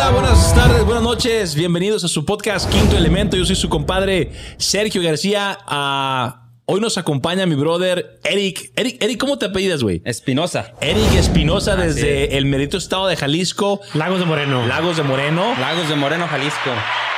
onda? Buenas tardes, buenas noches. Bienvenidos a su podcast Quinto Elemento. Yo soy su compadre Sergio García. Ah, hoy nos acompaña mi brother Eric. Eric, Eric ¿cómo te apellidas, güey? Espinosa. Eric Espinosa desde el merito estado de Jalisco. Lagos de Moreno. Lagos de Moreno. Lagos de Moreno, Jalisco.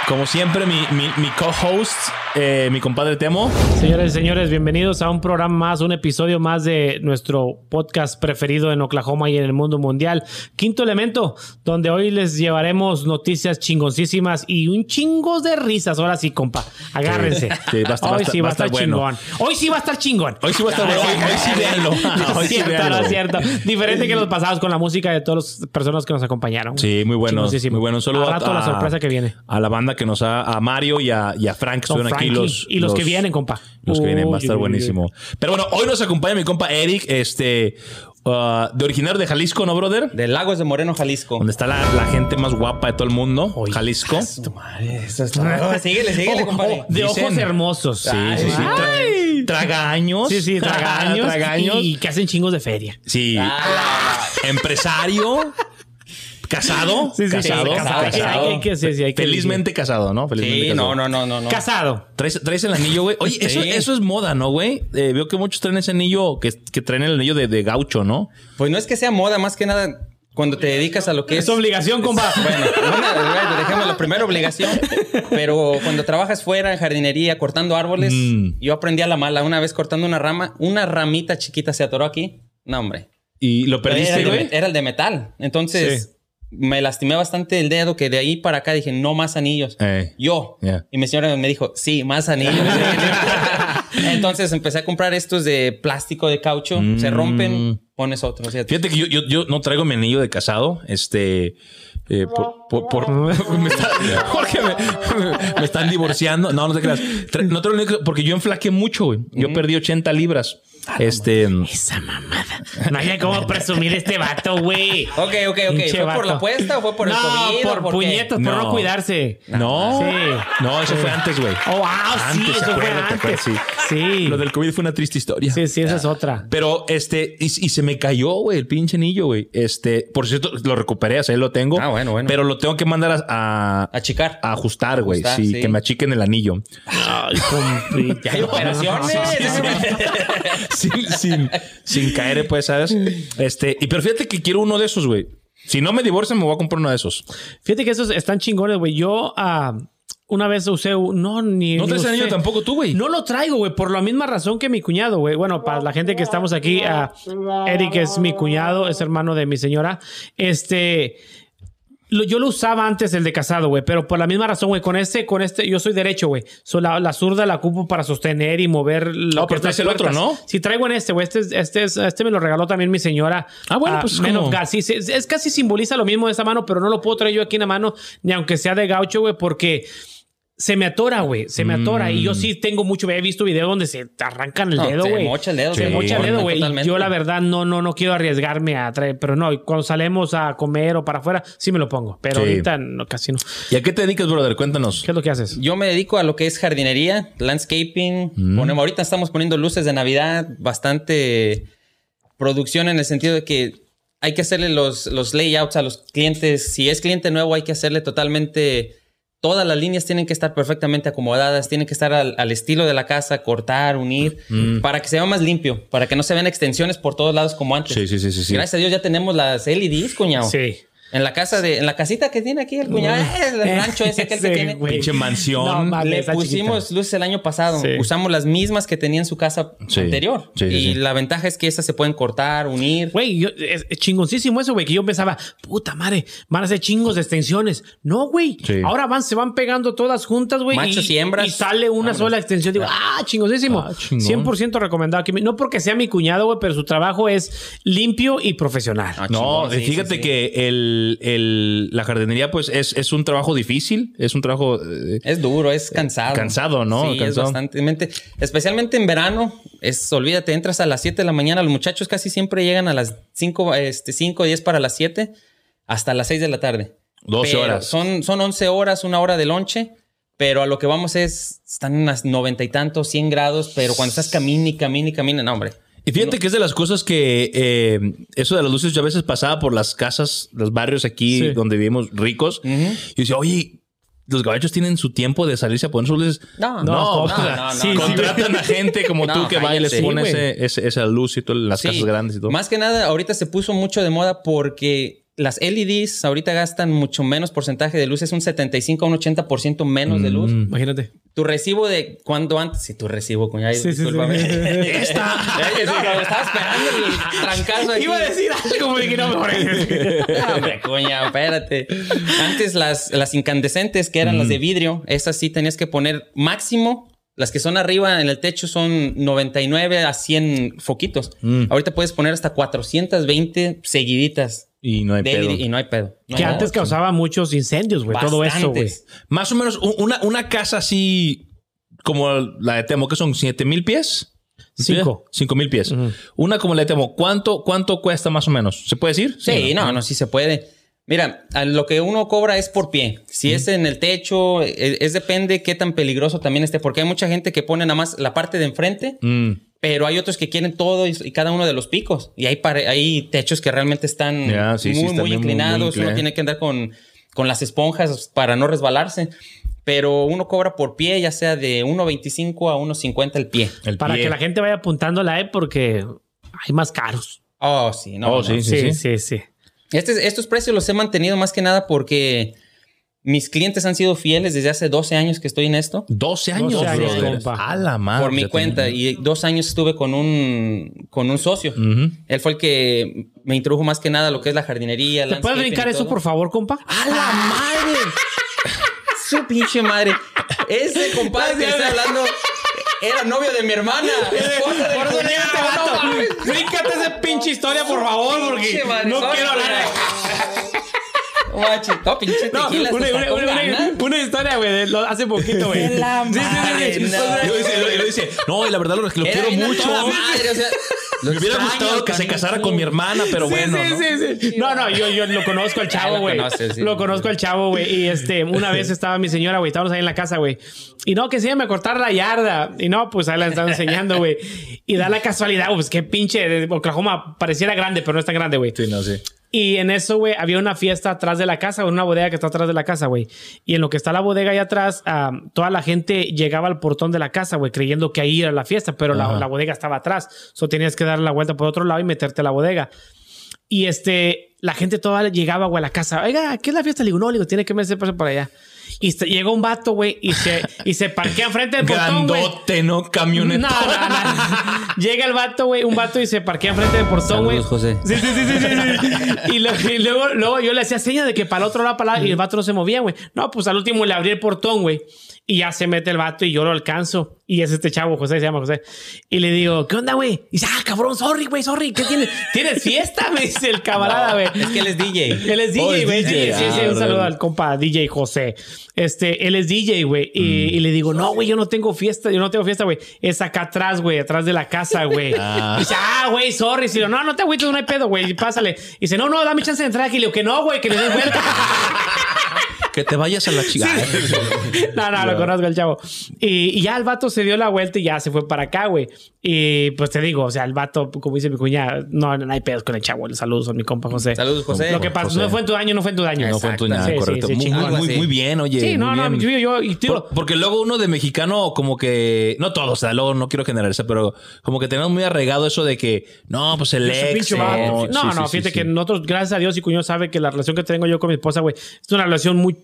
Como siempre, mi, mi, mi co-host, eh, mi compadre Temo. Señores y señores, bienvenidos a un programa más, un episodio más de nuestro podcast preferido en Oklahoma y en el mundo mundial. Quinto elemento, donde hoy les llevaremos noticias chingoncísimas y un chingo de risas. Ahora sí, compa, agárrense. Sí, a a hoy sí va a a estar bueno. chingón. Hoy sí va a estar chingón. Hoy sí va a estar bueno. Hoy, hoy sí véanlo. Hoy sí cierto, véanlo. no es cierto. Diferente que los pasados con la música de todas las personas que nos acompañaron. Sí, muy bueno. Muy bueno. Solo Al rato la sorpresa que viene. A la banda que nos ha, a Mario y a, y a Frank, Son estuvieron aquí los. Y los que vienen, compa. Los que vienen, va a estar buenísimo. Pero bueno, hoy nos acompaña mi compa Eric, este, uh, de originario de Jalisco, ¿no, brother? De Lagos de Moreno, Jalisco. Donde está la, la gente más guapa de todo el mundo, Oye, Jalisco. Eso es todo. síguele, síguele, compadre. de Dicen. ojos hermosos. Sí, sí, sí. Ay. Tra- tragaños. Sí, sí, tragaños. Tragaños. Y que hacen chingos de feria. Sí. Ah, Empresario. Casado. Sí, sí, casado. sí, casado. casado. Hay que- sí, sí, hay que- Felizmente casado, ¿no? Felizmente Sí, casado. no, no, no, no. Casado. Traes, traes el anillo, güey. Oye, eso, Sí. eso es moda, ¿no, güey? Eh, veo que muchos traen ese anillo, que, que traen el anillo de, de gaucho, ¿no? Pues no es que sea moda, más que nada cuando te dedicas a lo que es. Es obligación, compa. Bueno, bueno, dejemos la primera obligación. Pero cuando trabajas fuera en jardinería, cortando árboles, Mm. yo aprendí a la mala. Una vez cortando una rama, una ramita chiquita se atoró aquí. No, hombre. Y lo Era perdiste, de, güey. era el de metal. Entonces me lastimé bastante el dedo que de ahí para acá dije, no más anillos. Yo. Yeah. Y mi señora me dijo, sí, más anillos. Entonces empecé a comprar estos de plástico, de caucho. Se Mm. rompen, pones otros. fíjate. Fíjate que yo, yo, yo no traigo mi anillo de casado. Este. eh, por, por- por- me está- Jorge, me, me están divorciando. No, no te creas. Tra- No traigo porque yo enflaqué mucho, güey. Yo perdí 80 libras. Este. Esa mamada. No hay cómo presumir este vato, güey. Ok, ok, ok. Pinche ¿Fue por la apuesta o fue por el no, COVID? por por qué? puñetas, por no No. cuidarse. No. Sí. No, eso fue antes, güey. Oh, wow, sí, eso fue antes. sí. Sí. Lo del COVID fue una triste historia. Sí, sí, esa es otra. Pero este, y, y se me cayó, güey, el pinche anillo, güey. Este, por cierto, lo recuperé, o sea, ahí lo tengo. Ah, bueno, bueno. Pero lo tengo que mandar a, a, Achicar. a ajustar, güey. Sí, sí. que me achiquen el anillo. Ay, compita. Ya hay operaciones. sin, sin, sin caer, pues, ¿sabes? Este, y pero fíjate que quiero uno de esos, güey. Si no me divorcian, me voy a comprar uno de esos. Fíjate que esos están chingones, güey. Yo ah, una vez usé un... No, ni... No el usé. anillo tampoco tú, güey. No lo traigo, güey, por la misma razón que mi cuñado, güey. Bueno, para la gente que estamos aquí, ah, Eric es mi cuñado, es hermano de mi señora. Este, lo- yo lo usaba antes el de casado, güey, pero por la misma razón, güey, con este, con este, yo soy derecho, güey. So, la, la zurda la ocupo para sostener y mover lo que pero traes el otro. ¿no? Sí, traigo en este, güey. Este, es- este, es- este me lo regaló también mi señora. Ah, bueno, pues es Men como- of God. Sí, sí, es, es casi simboliza lo mismo de esa mano, pero no lo puedo traer yo aquí en la mano, ni aunque sea de gaucho, güey, porque se me atora, güey. Se me atora. Y yo sí tengo mucho, he visto videos donde se te arrancan el No, dedo, se güey. mocha el dedo, Se sí. mocha el dedo, güey. Yo, la verdad, no, no, no quiero arriesgarme a traer. Pero no, cuando salemos a comer o para afuera, sí me lo pongo. Pero Sí. ahorita no, casi no. ¿Y a qué te dedicas, brother? Cuéntanos. ¿Qué es lo que haces? Yo me dedico a lo que es jardinería, landscaping. Ponemos, ahorita estamos poniendo luces de Navidad, bastante producción en el sentido de que hay que hacerle los, los layouts a los clientes. Si es cliente nuevo, hay que hacerle totalmente. Todas las líneas tienen que estar perfectamente acomodadas, tienen que estar al, al estilo de la casa, cortar, unir, para que se vea más limpio, para que no se vean extensiones por todos lados como antes. Sí, sí, sí, sí, sí. Gracias a Dios ya tenemos las LEDs, cuñado. Sí. En la casa de, en la casita que tiene aquí el cuñado, el rancho ese aquel que Sí, tiene. güey. Pinche mansión. No, mames, Le pusimos chiquita. luces el año pasado. Sí. Usamos las mismas que tenía en su casa Sí. anterior. Sí, y sí. la ventaja es que esas se pueden cortar, unir. Güey, yo- es, es chingoncísimo eso, güey, que yo pensaba, puta madre, van a ser chingos de extensiones. No, güey. Sí. Ahora van, se van pegando todas juntas, güey. Machos y hembras. Y sale una Vámonos. sola extensión. Digo, ah, chingosísimo. Ah, chingón. 100% recomendado. aquí. No porque sea mi cuñado, güey, pero su trabajo es limpio y profesional. Ah, No, fíjate sí, sí. que el, el- la jardinería, pues, es, es un trabajo difícil. Es un trabajo. eh, Es duro, es cansado. cansado, ¿no? Sí, es Cansado. bastante. Especialmente en verano. Es, olvídate, entras a las 7 de la mañana. Los muchachos casi siempre llegan a las 5, este, 5 10 para las 7 hasta las 6 de la tarde. 12 Pero horas. Son, son 11 horas, una hora de lonche. Pero a lo que vamos es, están unas noventa y tantos, 100 grados, pero cuando estás camine y camine y camine, no, hombre. Y fíjate que es de las cosas que eh, eso de las luces yo a veces pasaba por las casas, los barrios aquí Sí. donde vivimos ricos. Y decía, oye, los gabachos tienen su tiempo de salirse a poner sus luces. No, no, no, no, no, sí, no. Contratan a gente como No, tú que va y les pone ese- ese- esa luz y todo, las Sí. casas grandes y todo. Más que nada, ahorita se puso mucho de moda porque las LEDs ahorita gastan mucho menos porcentaje de luz, es un 75 a un 80% menos de luz. Mm. Imagínate. Tu recibo de cuando antes, si tu recibo, cuñado, Sí, sí, sí. discúlpame. Esta. Sí, cuando estaba esperando el trancazo aquí. Iba a decir algo, güey, que no me hombre, coña, espérate. Antes las, las incandescentes, que eran las de vidrio, esas sí tenías que poner máximo. Las que son arriba en el techo son 99 a 100 foquitos. Mm. Ahorita puedes poner hasta 420 seguiditas. Y no hay pedo. Y no hay pedo. No Que antes causaba muchos incendios, güey. Todo eso, güey. Más o menos una, una casa así como la de Temo, que son 7 mil pies. Cinco. 5 mil pies. Una como la de Temo, ¿cuánto, ¿cuánto cuesta más o menos? ¿Se puede decir? Sí, no, no, sí se puede. Mira, lo que uno cobra es por pie. Si es en el techo, es, es depende qué tan peligroso también esté, porque hay mucha gente que pone nada más la parte de enfrente, Mm. Pero hay otros que quieren todo y, y cada uno de los picos. Y hay, pare- hay techos que realmente están Ya, sí, sí, muy, muy bien, muy, muy inclinados. uno inclinados. tiene que andar con, con las esponjas para no resbalarse. Pero uno cobra por pie, ya sea de 1.25 a 1.50 el pie. El Para pie. que la gente vaya apuntando la E porque hay más caros. Oh, sí, no. Oh, no. sí, Sí, sí, sí. Este- estos precios los he mantenido más que nada porque mis clientes han sido fieles desde hace 12 años que estoy en esto. 12 años, 12 años, brother. compa. A la madre. por mi cuenta. Y dos años estuve con un, con un socio. Él fue el que me introdujo más que nada a lo que es la jardinería. ¿Te puedes brincar eso, por favor, compa? ¡A la madre! Su pinche madre. Ese compadre que está hablando era novio de mi hermana. esposa de mi Por eso este no. Bríncate esa pinche historia, por favor, porque Pinche madre, no quiero hablar. Guache, No, pinche No, una, una- una- una historia, güey, lo- hace poquito, güey. Sí, sí, sí, Y luego dice, no, y la verdad lo, lo quiero mucho. madre, o sea, lo Me hubiera gustado que se casara con mi hermana, pero Sí, bueno. sí, ¿no? sí, sí. No, no, yo, yo lo conozco al chavo, lo güey. Lo conozco al chavo, güey. Y este, una vez estaba mi señora, güey. Estábamos ahí en la casa, güey. Y no, que enséñame a cortar la yarda. Y no, pues ahí la estaba enseñando, güey. Y da la casualidad, pues qué pinche Oklahoma pareciera grande, pero no es tan grande, güey. Sí, no, sí. Y en eso, güey, había una fiesta atrás de la casa, una bodega que está atrás de la casa, güey. Y en lo que está la bodega ahí atrás, toda la gente llegaba al portón de la casa, güey, creyendo que ahí era la fiesta, pero la, bodega estaba atrás. So tenías que dar la vuelta por otro lado y meterte a la bodega. Y este, la gente toda llegaba, güey, a la casa. Oiga, ¿qué es la fiesta? Le digo, no, le digo, tiene que meterse por allá. Y llega un vato, güey, y se, y se parquea enfrente del portón, güey. Grandote, ¿no? Camioneta. No, no, no. Llega el vato, güey, un vato y se parquea enfrente del portón, güey. José. Sí, sí, sí, sí, sí, sí. Y, lo- y luego, luego yo le hacía señas de que para el otro lado, para el lado, y el vato no se movía, güey. No, pues al último le abrí el portón, güey. Y ya se mete el vato y yo lo alcanzo. Y es este chavo, José, se llama José. Y le digo, ¿qué onda, güey? Y dice, ah, cabrón, sorry, güey, sorry. ¿Qué tienes? ¿Tienes fiesta? Me dice el camarada, güey. Es que él es DJ. Él es Oh, DJ, es güey. Sí, sí, sí, Ah, un saludo al compa DJ José. Este, él es DJ, güey. Y, Mm. y le digo, no, güey, yo no tengo fiesta, yo no tengo fiesta, güey. Es acá atrás, güey, atrás de la casa, güey. Ah. Y dice, ah, güey, sorry. Y digo, no, no te agüites, no hay pedo, güey. Pásale. Y dice, no, no, dame chance de entrar aquí. Y le digo, que no, güey, que le des vuelta. Que te vayas a la chica. no, no, lo conozco el chavo. Y, y ya el vato se dio la vuelta y ya se fue para acá, güey. Y pues te digo, o sea, el vato, como dice mi cuñada, no, no hay pedos con el chavo. Saludos a mi compa José. Saludos, José. Lo que pasa, José. no fue en tu daño, no fue en tu daño. No fue en tu nada, Sí, sí, correcto. sí, muy, bien, oye. Sí, no, muy no, yo, yo, y tío, Por- porque luego uno de mexicano, como que, no todos, o sea, luego no quiero generalizar, pero como que tenemos muy arraigado eso de que, no, pues el ex. eh, vato. No, sí, no, sí, fíjate sí, que sí. nosotros, gracias a Dios y cuñado sabe que la relación que tengo yo con mi esposa, güey, es una relación muy,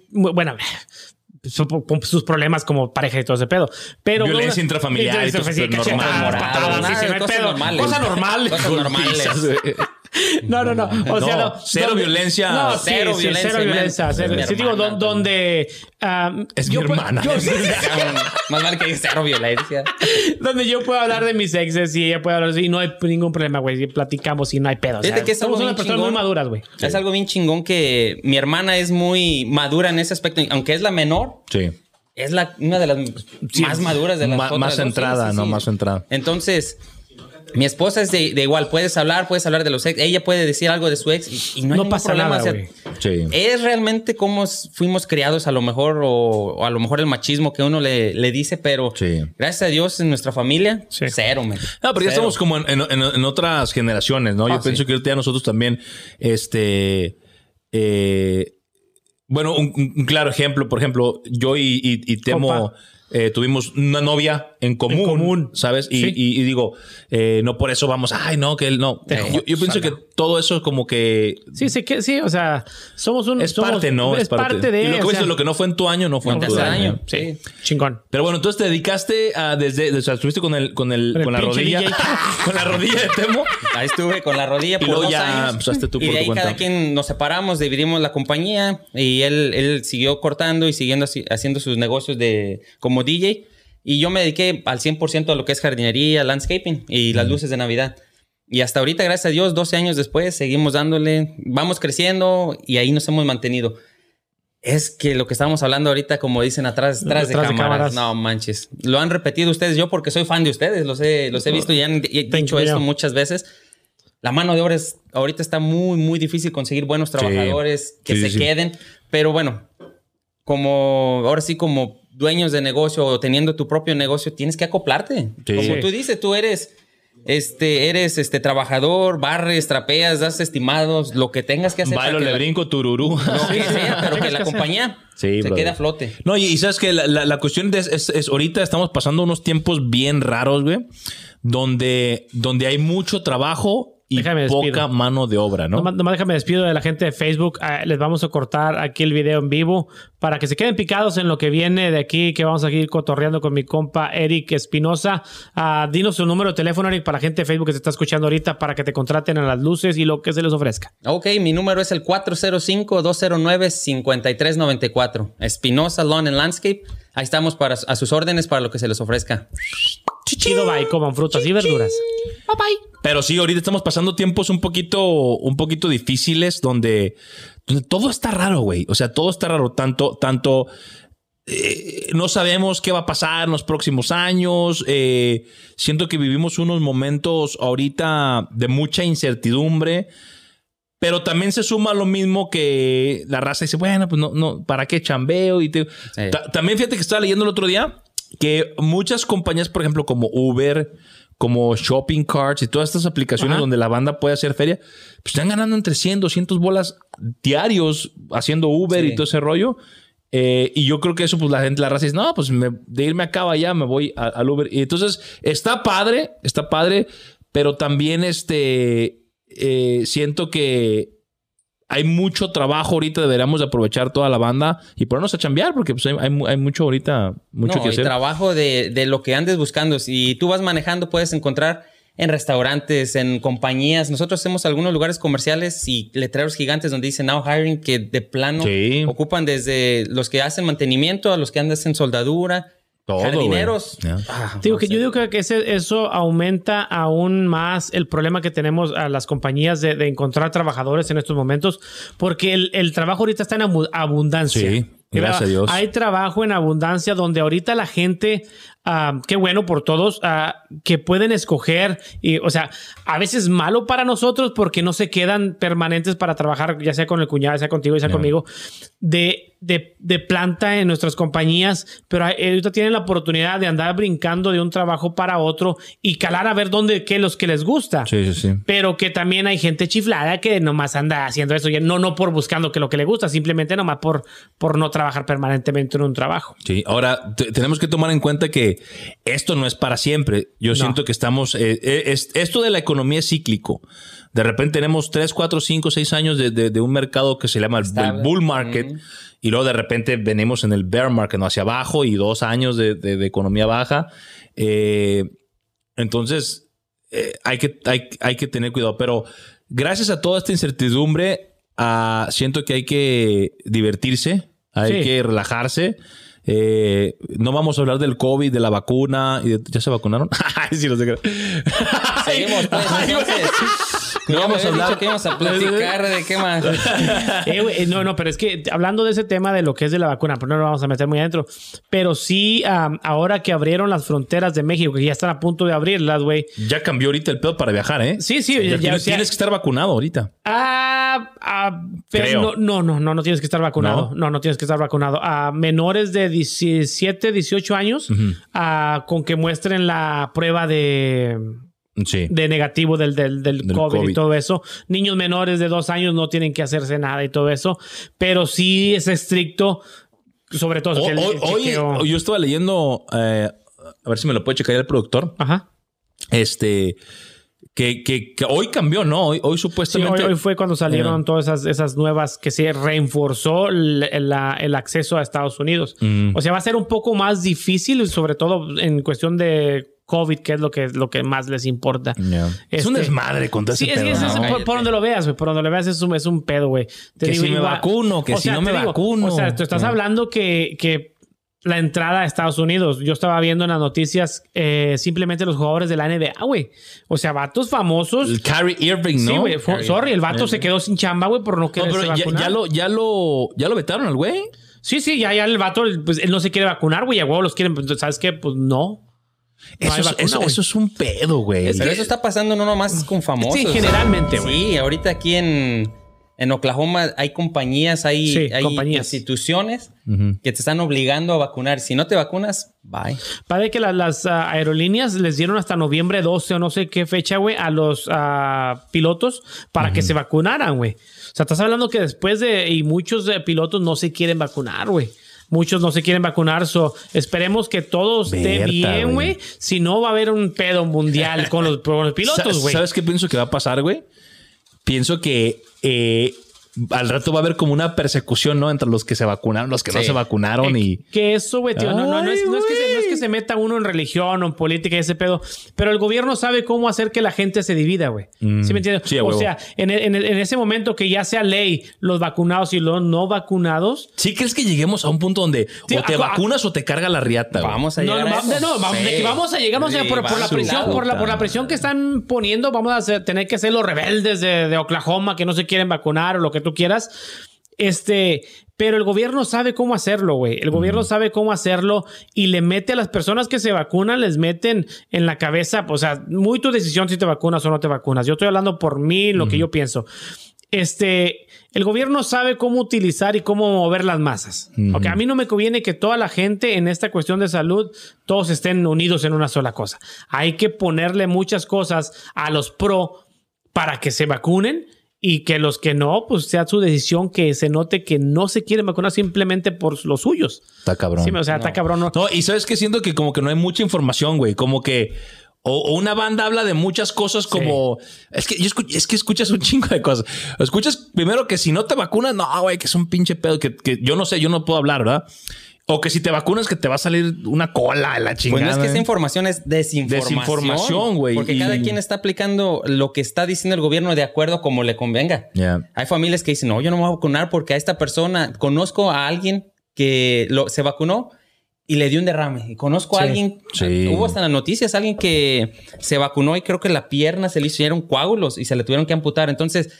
Con sus problemas como pareja y todo ese pedo. Pero Violencia intrafamiliar y todo eso, sí, normal, patadas, sí, sí, no hay Cosas pedo. normales. Cosa normal. Cosas normales. No, no, no. O sea, No, no, cero donde- violencia. No, sí, Cero sí, violencia, cero violencia. cero- Es mi sí, digo, don- donde. ah, Es yo mi hermana. yo- Más vale que diga cero violencia. donde yo puedo hablar de mis exes y ella puede hablar así y no hay ningún problema, güey. Platicamos y no hay pedo. O sea, que es somos unas personas muy maduras, güey. Es algo bien chingón que mi hermana es muy madura en ese aspecto. Aunque es la menor, Sí. es la, una de las más maduras de las más centrada, Sí, sí, ¿no? Más centrada. Entonces, Mi esposa es de, de igual, puedes hablar, puedes hablar de los ex, ella puede decir algo de su ex y, y no, hay No pasa problema. nada, o sea, güey. Sí. es realmente cómo s- fuimos criados a lo mejor o, o a lo mejor el machismo que uno le, le dice, pero Sí. gracias a Dios en nuestra familia, Sí. cero, man. No, pero ya estamos como en, en- en- en otras generaciones, ¿no? Yo Ah, pienso sí. que ahorita ya nosotros también, este, eh, bueno, un, claro ejemplo, por ejemplo, yo y, y- y Temo eh, tuvimos una novia en común, común. ¿sabes? Y, Sí. y- y digo, eh, no por eso vamos, ay, no, que él no. Te Yo, yo pienso que todo eso como que Sí, sí, que, sí, o sea, somos un... es somos- parte, ¿no? Es, parte, de... Y lo que, o sea, lo que no fue en tu año, no fue en tu año. daño. Sí, chingón. Pero bueno, entonces te dedicaste a desde, o sea, estuviste con el, con el, Con el con la pinche rodilla, DJ. con la rodilla de Temo. Ahí estuve con la rodilla Y por luego dos ya años. empezaste tú y por de tu ahí cuenta. cada quien nos separamos, dividimos la compañía y él, él siguió cortando y siguiendo así- haciendo sus negocios de como DJ. Y yo me dediqué al 100% a lo que es jardinería, landscaping y las luces de Navidad. Y hasta ahorita, gracias a Dios, 12 años después, seguimos dándole, vamos creciendo y ahí nos hemos mantenido. Es que lo que estábamos hablando ahorita, como dicen atrás, atrás de, Detrás de cámaras, cámaras. no manches. Lo han repetido ustedes, yo porque soy fan de ustedes, los he, los he visto y han y he dicho you. esto muchas veces. La mano de obra es, ahorita está muy, muy difícil conseguir buenos trabajadores que Sí, se sí, sí. queden. Pero bueno, como ahora sí, como dueños de negocio o teniendo tu propio negocio, tienes que acoplarte. Sí. Como tú dices, tú eres, este, eres este trabajador, barres, trapeas, das estimados, lo que tengas que hacer. Bailo, le la- brinco, tururú. lo que sea, pero que la compañía Sí, se brother. quede a flote. No, y, y sabes que la, la- la cuestión de es, es- es ahorita estamos pasando unos tiempos bien raros, güey, donde, donde hay mucho trabajo y poca mano de obra, ¿no? Nomás, nomás déjame despido de la gente de Facebook. Ah, les vamos a cortar aquí el video en vivo para que se queden picados en lo que viene de aquí, que vamos a ir cotorreando con mi compa Eric Espinosa. Ah, dinos su número de teléfono, Eric, para la gente de Facebook que se está escuchando ahorita para que te contraten a las luces y lo que se les ofrezca. Ok, mi número es el 405-209-5394. Espinosa Lawn and Landscape. Ahí estamos para, a sus órdenes para lo que se les ofrezca. Chido, bye. Coman frutas y verduras. Bye bye. Pero sí, ahorita estamos pasando tiempos un poquito, un poquito difíciles donde, donde todo está raro, güey. O sea, todo está raro. Tanto, tanto. eh, no sabemos qué va a pasar en los próximos años. eh, siento que vivimos unos momentos ahorita de mucha incertidumbre. Pero también se suma lo mismo que la raza dice, bueno, pues no, no, ¿para qué chambeo? Y te- Sí. Ta- también fíjate que estaba leyendo el otro día que muchas compañías, por ejemplo, como Uber, como Shopping Carts y todas estas aplicaciones Ajá. donde la banda puede hacer feria, pues están ganando entre 100, 200 bolas diarios haciendo Uber Sí. y todo ese rollo. Eh, y yo creo que eso, pues la gente, la raza dice, no, pues me- de irme acá o allá me voy a- al Uber. Y entonces está padre, está padre, pero también este, eh, siento que hay mucho trabajo ahorita, deberíamos de aprovechar toda la banda y ponernos a chambear porque pues, hay, hay mu- hay mucho ahorita, mucho no, que hacer. trabajo de, de lo que andes buscando. Si tú vas manejando, puedes encontrar en restaurantes, en compañías. Nosotros hacemos algunos lugares comerciales y letreros gigantes donde dicen now hiring que de plano Sí. ocupan desde los que hacen mantenimiento a los que andan en soldadura. Todo, jardineros. Ya. Ah, Digo no que sé. yo digo que ese- eso aumenta aún más el problema que tenemos a las compañías de, de encontrar trabajadores en estos momentos, porque el, el trabajo ahorita está en abu- abundancia. Sí, gracias a Dios. Hay trabajo en abundancia donde ahorita la gente, ah, qué bueno por todos, ah, que pueden escoger, y, o sea, a veces malo para nosotros porque no se quedan permanentes para trabajar, ya sea con el cuñado, ya sea contigo, ya sea conmigo, de, de, de planta en nuestras compañías, pero ahorita tienen la oportunidad de andar brincando de un trabajo para otro y calar a ver dónde, qué los que les gusta. Sí, sí, sí. Pero que también hay gente chiflada que nomás anda haciendo eso, ya no, no por buscando que lo que le gusta, simplemente nomás por, por no trabajar permanentemente en un trabajo. Sí, ahora te- tenemos que tomar en cuenta que esto no es para siempre. Yo siento que estamos, eh, eh, es- esto de la economía es cíclico. De repente tenemos 3, 4, 5, 6 años de, de- de un mercado que se llama el, bull market y luego de repente venimos en el bear market, ¿no? hacia abajo y dos años de, de- de economía baja. Eh, entonces, eh, hay, que, hay, hay que tener cuidado. Pero gracias a toda esta incertidumbre, ah, siento que hay que divertirse, hay Sí. que relajarse. Eh, no vamos a hablar del COVID, de la vacuna. y de- ¿Ya se vacunaron? Ay, sí, no sé qué. Seguimos, pues, Ay, entonces. No vamos a hablar. que íbamos a platicar de qué más. Eh, güey, no, no, pero es que hablando de ese tema de lo que es de la vacuna, pero no lo vamos a meter muy adentro. Pero sí, am, ahora que abrieron las fronteras de México, que ya están a punto de abrirlas, güey. Ya cambió ahorita el pedo para viajar, ¿eh? Sí, sí, Ya ya, tienes, o sea, tienes que estar vacunado ahorita. Ah, ah, pero Creo. no, no, no, no, no tienes que estar vacunado. No, no, tienes que estar vacunado. A menores de 17, 18 años, ah, con que muestren la prueba de, Sí. de negativo del, del, del Del COVID, y todo eso. Niños menores de dos años no tienen que hacerse nada y todo eso. Pero sí es estricto, sobre todo. Hoy, que el- el hoy- chequeo- yo estaba leyendo, eh, a ver si me lo puede checar el productor. Ajá. Este, que, que, que hoy cambió, ¿no? Hoy, hoy Sí, supuestamente. hoy, hoy fue cuando salieron Eh. todas esas, esas nuevas que se reforzó el, el- la- el acceso a Estados Unidos. Mm. O sea, va a ser un poco más difícil, sobre todo en cuestión de COVID, que es lo que, lo que más les importa. Es un Este- desmadre con todo Sí, ese es, que pedo, es- es- ¿no? por, por donde lo veas, güey. Por donde lo veas es un, es un pedo, güey. Te Que si me vacuno, que si no me vacuno. O sea, tú estás hablando que, que la entrada a Estados Unidos, yo estaba viendo en las noticias eh, simplemente los jugadores de la NBA, güey. O sea, vatos famosos. El Kyrie Irving, ¿no? Sí, güey. Sorry, el vato se quedó sin chamba, güey, por no No, pero ya, vacunar. ya lo, ya lo, ya lo vetaron al güey. Sí, sí, ya, ya el vato, pues él no se quiere vacunar, güey. A huevo los quieren. pues, ¿Sabes qué? Pues no. No Eso, es, vacuna, eso, güey. eso es un pedo, güey. Pero eso está pasando no nomás con famosos. Sí, generalmente, güey. Sí, ahorita aquí en, en Oklahoma hay compañías, hay, Sí, hay compañías. instituciones que te están obligando a vacunar. Si no te vacunas, bye. Parece que la- las ah, aerolíneas les dieron hasta noviembre 12 o no sé qué fecha, güey, a los ah, pilotos para que se vacunaran, güey. O sea, estás hablando que después de... Y muchos eh, pilotos no se quieren vacunar, güey. Muchos no se quieren vacunar, so esperemos que todo esté Berta, bien, güey. Si no, va a haber un pedo mundial con los, con los pilotos, güey. ¿Sabes qué pienso que va a pasar, güey? Pienso que eh, al rato va a haber como una persecución, ¿no? Entre los que se vacunaron, los que no se vacunaron y... Que eso, güey, tío. No, no, no, es, no es que se, se meta uno en religión o en política y ese pedo. Pero el gobierno sabe cómo hacer que la gente se divida, güey. ¿Sí me entiendes? sí, o huevo. sea, en, en- en ese momento que ya sea ley los vacunados y los no vacunados. ¿Sí crees que lleguemos a un punto donde Sí, o te a- vacunas o te carga la riata? güey? Vamos a llegar no, a va- eso. no, vamos, Sí. vamos a llegar, vamos a por, por la presión, por la, por la presión que están poniendo, vamos a hacer- tener que ser los rebeldes de, de Oklahoma que no se quieren vacunar o lo que tú quieras. Este, pero el gobierno sabe cómo hacerlo, güey. El gobierno sabe cómo hacerlo y le mete a las personas que se vacunan, les meten en la cabeza, o sea, muy tu decisión si te vacunas o no te vacunas. Yo estoy hablando por mí, lo que yo pienso. Este, el gobierno sabe cómo utilizar y cómo mover las masas. Ok, a mí no me conviene que toda la gente en esta cuestión de salud, todos estén unidos en una sola cosa. Hay que ponerle muchas cosas a los pro para que se vacunen y que los que no, pues sea su decisión que se note que no se quieren vacunar simplemente por los suyos. Está cabrón. Sí, o sea, está cabrón. ¿no? No, y sabes que siento que como que no hay mucha información, güey. Como que o, o una banda habla de muchas cosas como es que yo escu- es que escuchas un chingo de cosas. Escuchas primero que si no te vacunas, no, güey, que es un pinche pedo que, que yo no sé, yo no puedo hablar, ¿verdad? O que si te vacunas que te va a salir una cola en la Pues chingada. no es que esta información es desinformación. Desinformación, güey, Porque y- cada quien está aplicando lo que está diciendo el gobierno de acuerdo a como le convenga. Ya. Hay familias que dicen, no, yo no me voy a vacunar porque a esta persona, conozco a alguien que lo, se vacunó y le dio un derrame. Y conozco a alguien, Sí. hubo hasta en las noticias, alguien que se vacunó y creo que la pierna se le hicieron coágulos y se le tuvieron que amputar. Entonces,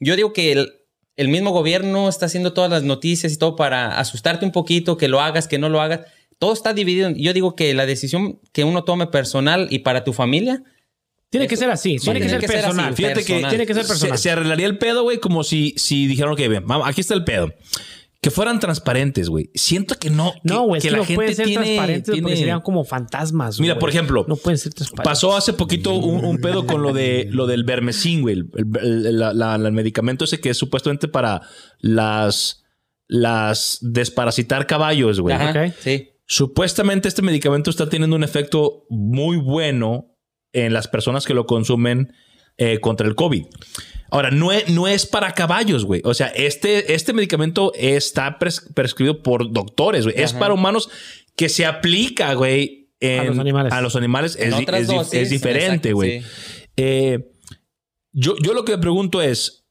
yo digo que el, el mismo gobierno está haciendo todas las noticias y todo para asustarte un poquito, que lo hagas, que no lo hagas. Todo está dividido. Yo digo que la decisión que uno tome personal y para tu familia, Tiene que ser así. Tiene que ser que ser así. personal. Fíjate personal. que Tiene que ser se- personal. Se, arreglaría el pedo, güey, como si, si dijeron, ok, bien, vamos, aquí está el pedo. Que fueran transparentes, güey. Siento que no. No, güey, es que, la no gente pueden ser tiene- transparentes porque serían como fantasmas. Mira, por ejemplo, no pueden ser transparentes. Pasó hace poquito un, un pedo con lo de lo del vermecin, güey. El, el- medicamento ese que es supuestamente para las las desparasitar caballos, güey. Sí. Supuestamente este medicamento está teniendo un efecto muy bueno en las personas que lo consumen eh, contra el COVID. Ahora, no es, no es para caballos, güey. O sea, este, este medicamento está pres- prescrito por doctores, güey. Es para humanos que se aplica, güey. A los animales. A los animales es, dosis, diferente, güey. sí. Eh, yo, yo lo que me pregunto es,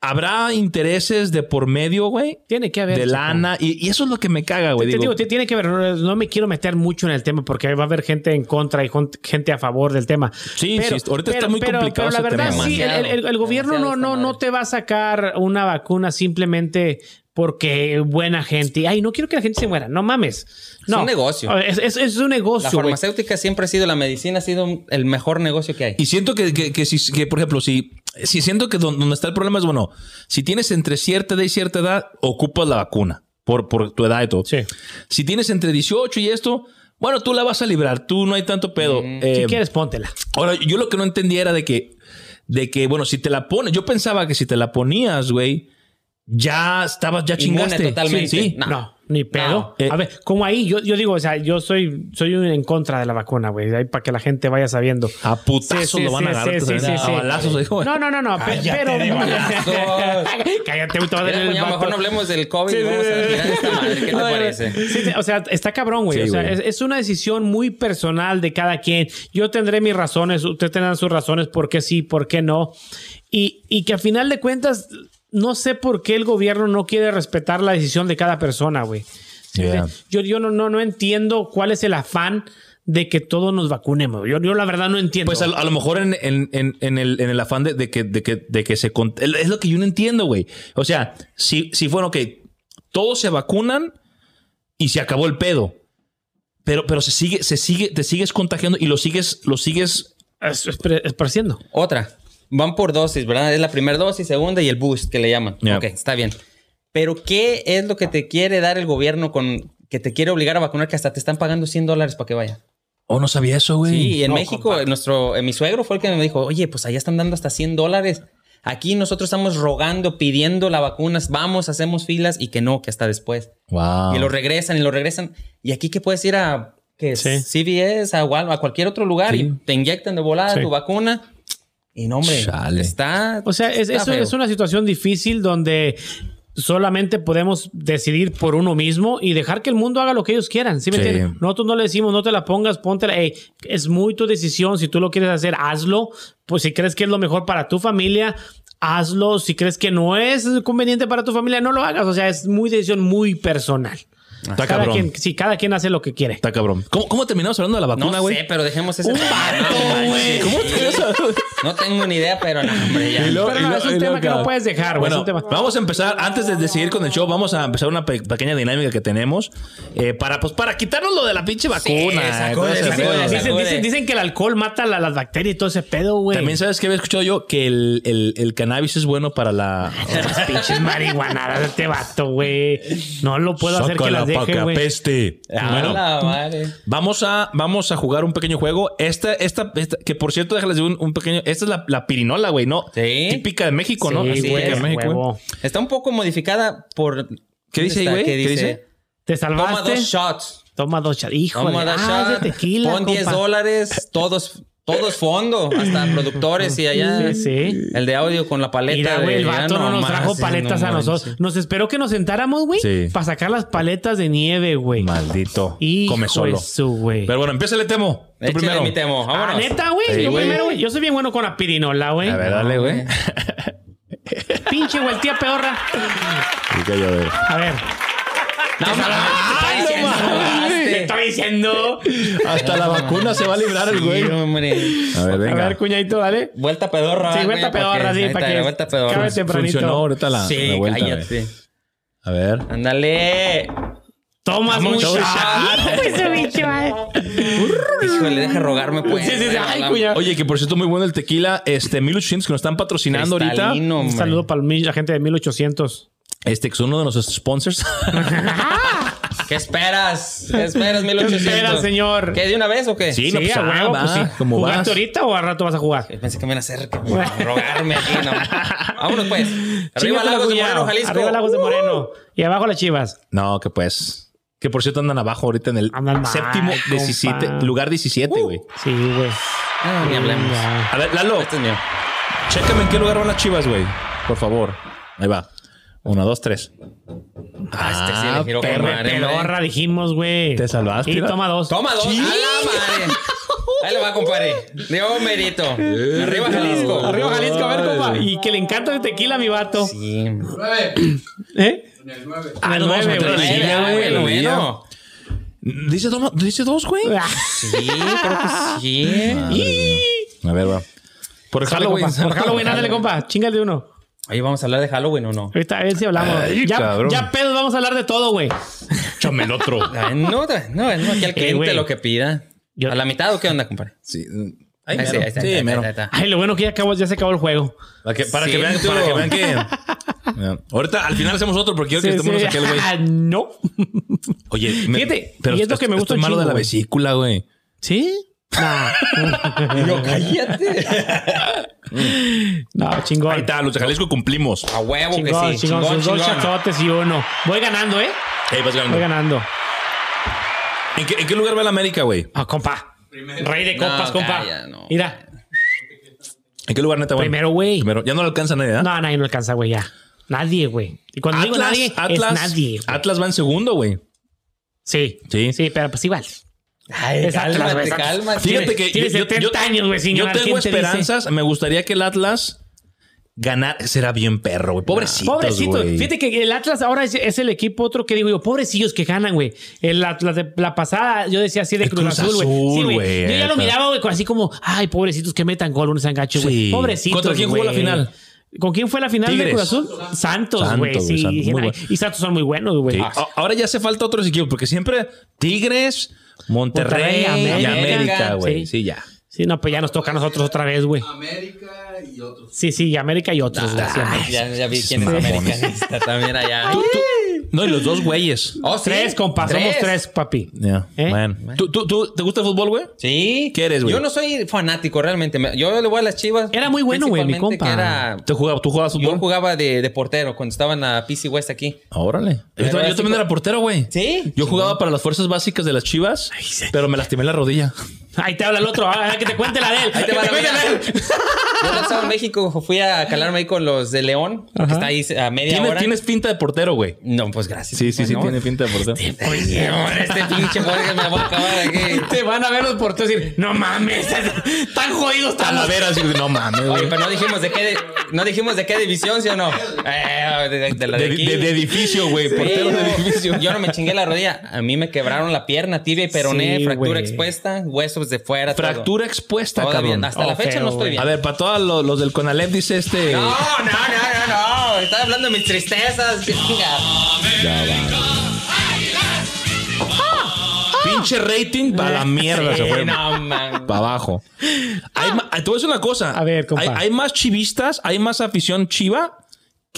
habrá intereses de por medio, güey. Tiene que haber. De lana. Y, y eso es lo que me caga, güey. Te- te Digo, te- tiene que ver, no, me quiero meter mucho en el tema porque va a haber gente en contra y gente a favor del tema. Sí, sí, ahorita está muy complicado Pero la ese verdad, tema. sí, el, el- el- el gobierno no, no, no te va a sacar una vacuna simplemente porque buena gente. Ay, no quiero que la gente se muera. No mames. No. un negocio. Es, es- es un La negocio, güey. farmacéutica siempre ha sido, la medicina ha sido el mejor negocio que hay. Y siento que, que, que si, que, por ejemplo, si, si siento que don- donde está el problema es, bueno, si tienes entre cierta edad y cierta edad, ocupas la vacuna por, por tu edad y todo. Sí. Si tienes entre 18 y esto, bueno, tú la vas a librar, tú no hay tanto pedo. Eh, Si quieres, póntela. Ahora, yo lo que no entendía era de que, de que, bueno, si te la pones, yo pensaba que si te la ponías, güey, ya estabas, ya Inmune chingaste. totalmente. Sí, sí. No. No, ni pedo. No. Eh, a ver, como ahí, yo, yo digo, o sea, yo soy, soy un en contra de la vacuna, güey. Ahí para que la gente vaya sabiendo. A putazos Sí, sí, lo van a agarrar. sí, sí, a balazos, hijo. No, no, no, no. Cállate pero. de. Cállate, güey, mejor no hablemos del COVID vamos a esta madre. ¿Qué te parece? o sea, está cabrón, güey. O sea, güey. es, es una decisión muy personal de cada quien. Yo tendré mis razones, usted tendrá sus razones por qué sí, por qué no. Y, y que a final de cuentas, no sé por qué el gobierno no quiere respetar la decisión de cada persona, güey. Yeah. Yo, yo no, no, no entiendo cuál es el afán de que todos nos vacunemos. Yo, yo la verdad no entiendo. Pues a, a lo mejor en, en- en- en el, en el afán de, de que, de, que, de que se... Es lo que yo no entiendo, güey. O sea, si, si fueron que todos se vacunan y se acabó el pedo. Pero, pero se sigue, se sigue, te sigues contagiando y lo sigues, lo sigues... es, es, pre- es pareciendo. Otra. Van por dosis, ¿verdad? Es la primera dosis, segunda y el boost que le llaman. Yeah. Ok, está bien. Pero ¿qué es lo que te quiere dar el gobierno con que te quiere obligar a vacunar que hasta te están pagando 100 dólares para que vaya? Oh, no sabía eso, güey. Sí, en No, México, compa. nuestro, eh, mi suegro fue el que me dijo, oye, pues allá están dando hasta 100 dólares. Aquí nosotros estamos rogando, pidiendo la vacuna, vamos, hacemos filas y que no, que hasta después. Wow. Y lo regresan y lo regresan. Y aquí que puedes ir a ¿qué es? Sí. CVS, a, a cualquier otro lugar Sí. y te inyectan de volada Sí. tu vacuna. Y no, hombre, Chale. está. O sea, es, está es una situación difícil donde solamente podemos decidir por uno mismo y dejar que el mundo haga lo que ellos quieran. ¿Sí me Sí. Nosotros no le decimos, no te la pongas, póntela. Ey, es muy tu decisión. Si tú lo quieres hacer, hazlo. Pues si crees que es lo mejor para tu familia, hazlo. Si crees que no es conveniente para tu familia, no lo hagas. O sea, es muy decisión muy personal. Está Cada cabrón. quien, sí, cada quien hace lo que quiere. Está cabrón. ¿Cómo, cómo terminamos hablando de la vacuna, No güey? sé, pero dejemos ese Un vato, No, güey. ¿Cómo te No tengo ni idea, pero no, hombre, ya. Pero no, es un tema que no puedes dejar, güey. Bueno, vamos a empezar, antes de, de seguir con el show, vamos a empezar una pe- pequeña dinámica que tenemos eh, para, pues, para quitarnos lo de la pinche vacuna. sacude, sacude, pedo. sacude. Dicen, dicen- dicen que el alcohol mata la- las bacterias y todo ese pedo, güey. También sabes que había escuchado yo que el, el- el cannabis es bueno para la... Las pinches marihuanadas de este vato, güey. No lo puedo hacer que las deje, güey. peste. A Bueno, la madre. vamos a, vamos a jugar un pequeño juego. Esta, esta, esta- que por cierto, déjales de un, un pequeño. Esta es la, la pirinola, güey, ¿no? Sí. Típica de México, ¿no? Sí, Así güey, típica de México, huevo. Está un poco modificada por. ¿Qué dice ahí, ¿Dónde güey? está? ¿Qué dice? ¿Te Toma salvaste? dos shots. Toma dos shots. Híjole. Toma dos ah, es shots. de tequila, Pon 10 compa. dólares. Todos, todos fondo. Hasta productores y allá. Sí, sí. El de audio con la paleta. Mira, güey, el vato no nos trajo paletas no a manches. nosotros. Nos esperó que nos sentáramos, güey, Sí. para sacar las paletas de nieve, güey. Maldito. Hijo Come solo. de su, güey. Pero bueno, empieza el Temo. Tú Échale primero. mi temo. Ah, Vámonos. neta, güey. Sí, Yo güey. primero, güey. Yo soy bien bueno con la pirinola, güey. A ver, dale, güey. Pinche güey, tía peorra. A ver. A. No, no, te estoy diciendo. Hasta la vacuna se va a librar el güey. Hombre. A ver, A venga. ver, cuñadito, dale. Vuelta pedorra. Sí, vuelta pedorra, sí, para está, que- Vuelta pedorra. Cábete tempranito. Funcionó ahorita la, Sí, la vuelta. cállate. A ver. Ándale. Tomas un eh. Híjole, deja rogarme, pues. Sí, sí, sí. Ay, cuñado. Oye, que por cierto, muy bueno el tequila. Este 1800 que nos están patrocinando ahorita. Cristalino, Un hombre. saludo para la gente de 1800. Este que es uno de nuestros sponsors. ¿Qué esperas? ¿Qué esperas, 1800? ¿Qué esperas, señor? ¿Qué, de una vez o qué? Sí, no, Sí, pues, a ah, huevo, va, pues sí. ¿cómo ¿Jugaste vas? ahorita o al rato vas a jugar? Pensé que me iban a hacer que me- a rogarme aquí, no. Vámonos, pues. Arriba la Lagos de. Moreno, Jalisco. Arriba Lagos de Moreno. Y abajo las chivas. No, que pues. Que por cierto andan abajo ahorita en el Andan mal, séptimo, compa. 17, lugar 17, güey. Sí, güey. Ah, ni hablemos. A ver, Lalo, Este es mío. chécame en qué lugar van las chivas, güey. Por favor. Ahí va. Uno, dos, tres. Ah, este sí le madre, hombre. pedorra, dijimos, güey. Te salvaste, Y toma dos. Toma dos. Sí. A la madre. Ahí le va, compadre. Dios merito. Arriba Jalisco. Arriba Jalisco, a ver, compa. Y que le encanta el tequila a mi vato. Sí. ¿Eh? Ah, el no, vamos a nueve, güey. Bueno. Dice dos, dice dos, güey. Ah, Sí, creo que sí. A ver, va. Por Halloween. compa. Por Halloween, ándale, compa. Chingale uno. Oye, ¿vamos a hablar de Halloween o no? Ahorita a ver si hablamos. Ay, ya, ya pedos, vamos a hablar de todo, güey. Échame el otro. Ay, no, no, no, aquí al cliente güey. lo que pida. Yo- ¿A la mitad o qué onda, compadre? Sí. Ahí Ahí sí, mero. ahí está, Sí, ahí está, mero. Ay, lo bueno que ya, acabó, ya se acabó el juego. Para que, para Sí, que vean, tú. para que vean que. Ahorita al final hacemos otro porque quiero que Sí, estemos sí. aquel, güey. Ah, no. Oye, me- Fíjate, y es lo que me gusta es malo de la vesícula, güey. ¿Sí? No. Yo, cállate. No, chingón. Ahí está, los de Jalisco cumplimos. A huevo Chingón, que sí. chingón, Chingón, dos chazotes y uno. Voy ganando, ¿eh? Ahí vas ganando. Voy ganando. ¿En qué, en qué lugar va la América, güey? Ah, compa. Rey de copas, No, compa. calla, no. Mira, ¿En qué lugar neta, güey? primero, güey. Primero. Ya no le alcanza nadie, ¿eh? No, nadie no alcanza, güey, ya. Nadie, güey. Y cuando digo Atlas, nadie, Atlas, es nadie. güey. Atlas va en segundo, güey. Sí. Sí. Sí, pero pues igual. Ay, Es Atlas, cálmate, cálmate. Fíjate que tiene yo- yo- 70 años, güey, Yo ganar. tengo esperanzas. Me gustaría que el Atlas ganara. Será bien perro, güey. Pobrecitos, Pobrecito. Fíjate que el Atlas ahora es, es el equipo otro que digo yo, pobrecillos que ganan, güey. El Atlas de la pasada, yo decía así de Cruz, Cruz Azul, güey. Sí, Yo ya lo miraba, güey, así como, ay, pobrecitos que metan gol, unos angachos, güey. Sí. Pobrecitos. ¿Contra quién jugó la final? ¿Con quién fue la final de. Cruz Azul? Santos, güey. Sí, Santos, bueno. y Santos son muy buenos, güey. Sí. Ahora ya hace falta otros equipos, porque siempre Tigres, Monterrey, Monterrey, y América, América, güey. sí. Sí. ya. Sí, no, pues ya nos toca a nosotros otra vez, güey. América y otros. Sí, sí, y América y otros, Ay, ya, ya vi quién es mamones. americanista también allá. Tú- tú- No, y los dos güeyes. Oh, sí. Tres, compa. Somos tres, papi. Ya, ¿Eh? bueno. ¿Tú, tú, tú- te gusta el fútbol, güey? Sí. ¿Qué eres, güey? Yo no soy fanático realmente. Me- Yo le voy a las chivas. Era muy bueno, güey, mi compa. que era- ¿Tú jugabas, tú jugabas Yo fútbol? jugaba de, de portero cuando estaba en la PC West aquí. Órale. Yo, también- yo era portero, güey. Sí. Yo jugaba para las fuerzas básicas de las chivas, pero me lastimé la rodilla. Ahí te habla el otro. A ver, que te cuente la de él. Ahí te Que va te cuente la de él. Yo cuando estaba en México fui a calarme ahí con los de León, que está ahí a media Tienes, hora. tienes pinta de portero, güey. No, pues gracias. Sí, sí, sí, tiene pinta de portero. Oye, hombre, este pinche Jorge me va a acabar aquí. Te van a ver los porteros y decir, no mames, tan jodidos estamos. Talavera, así, no mames, Oye, güey. pero no dijimos de qué, de- no dijimos de qué división, ¿sí o no? Eh, de, de- de la de, De, aquí. de- de edificio, güey. Sí, Portero de edificio. Yo no me chingué la rodilla. A mí me quebraron la pierna, tibia y peroné, Sí, fractura expuesta, huesos de fuera. todo. Fractura expuesta, Todavía, cabrón. Hasta la Oh, fecha feo, no estoy bien. A ver, para todos los, los del Conalep dice este. No, no, no, no, no. Estaba hablando de mis tristezas. chinga. Pinche rating para la mierda se fue. No, man. Para abajo. Hay ma- te voy a decir una cosa. A ver, compa. Hay, hay más chivistas, hay más afición chiva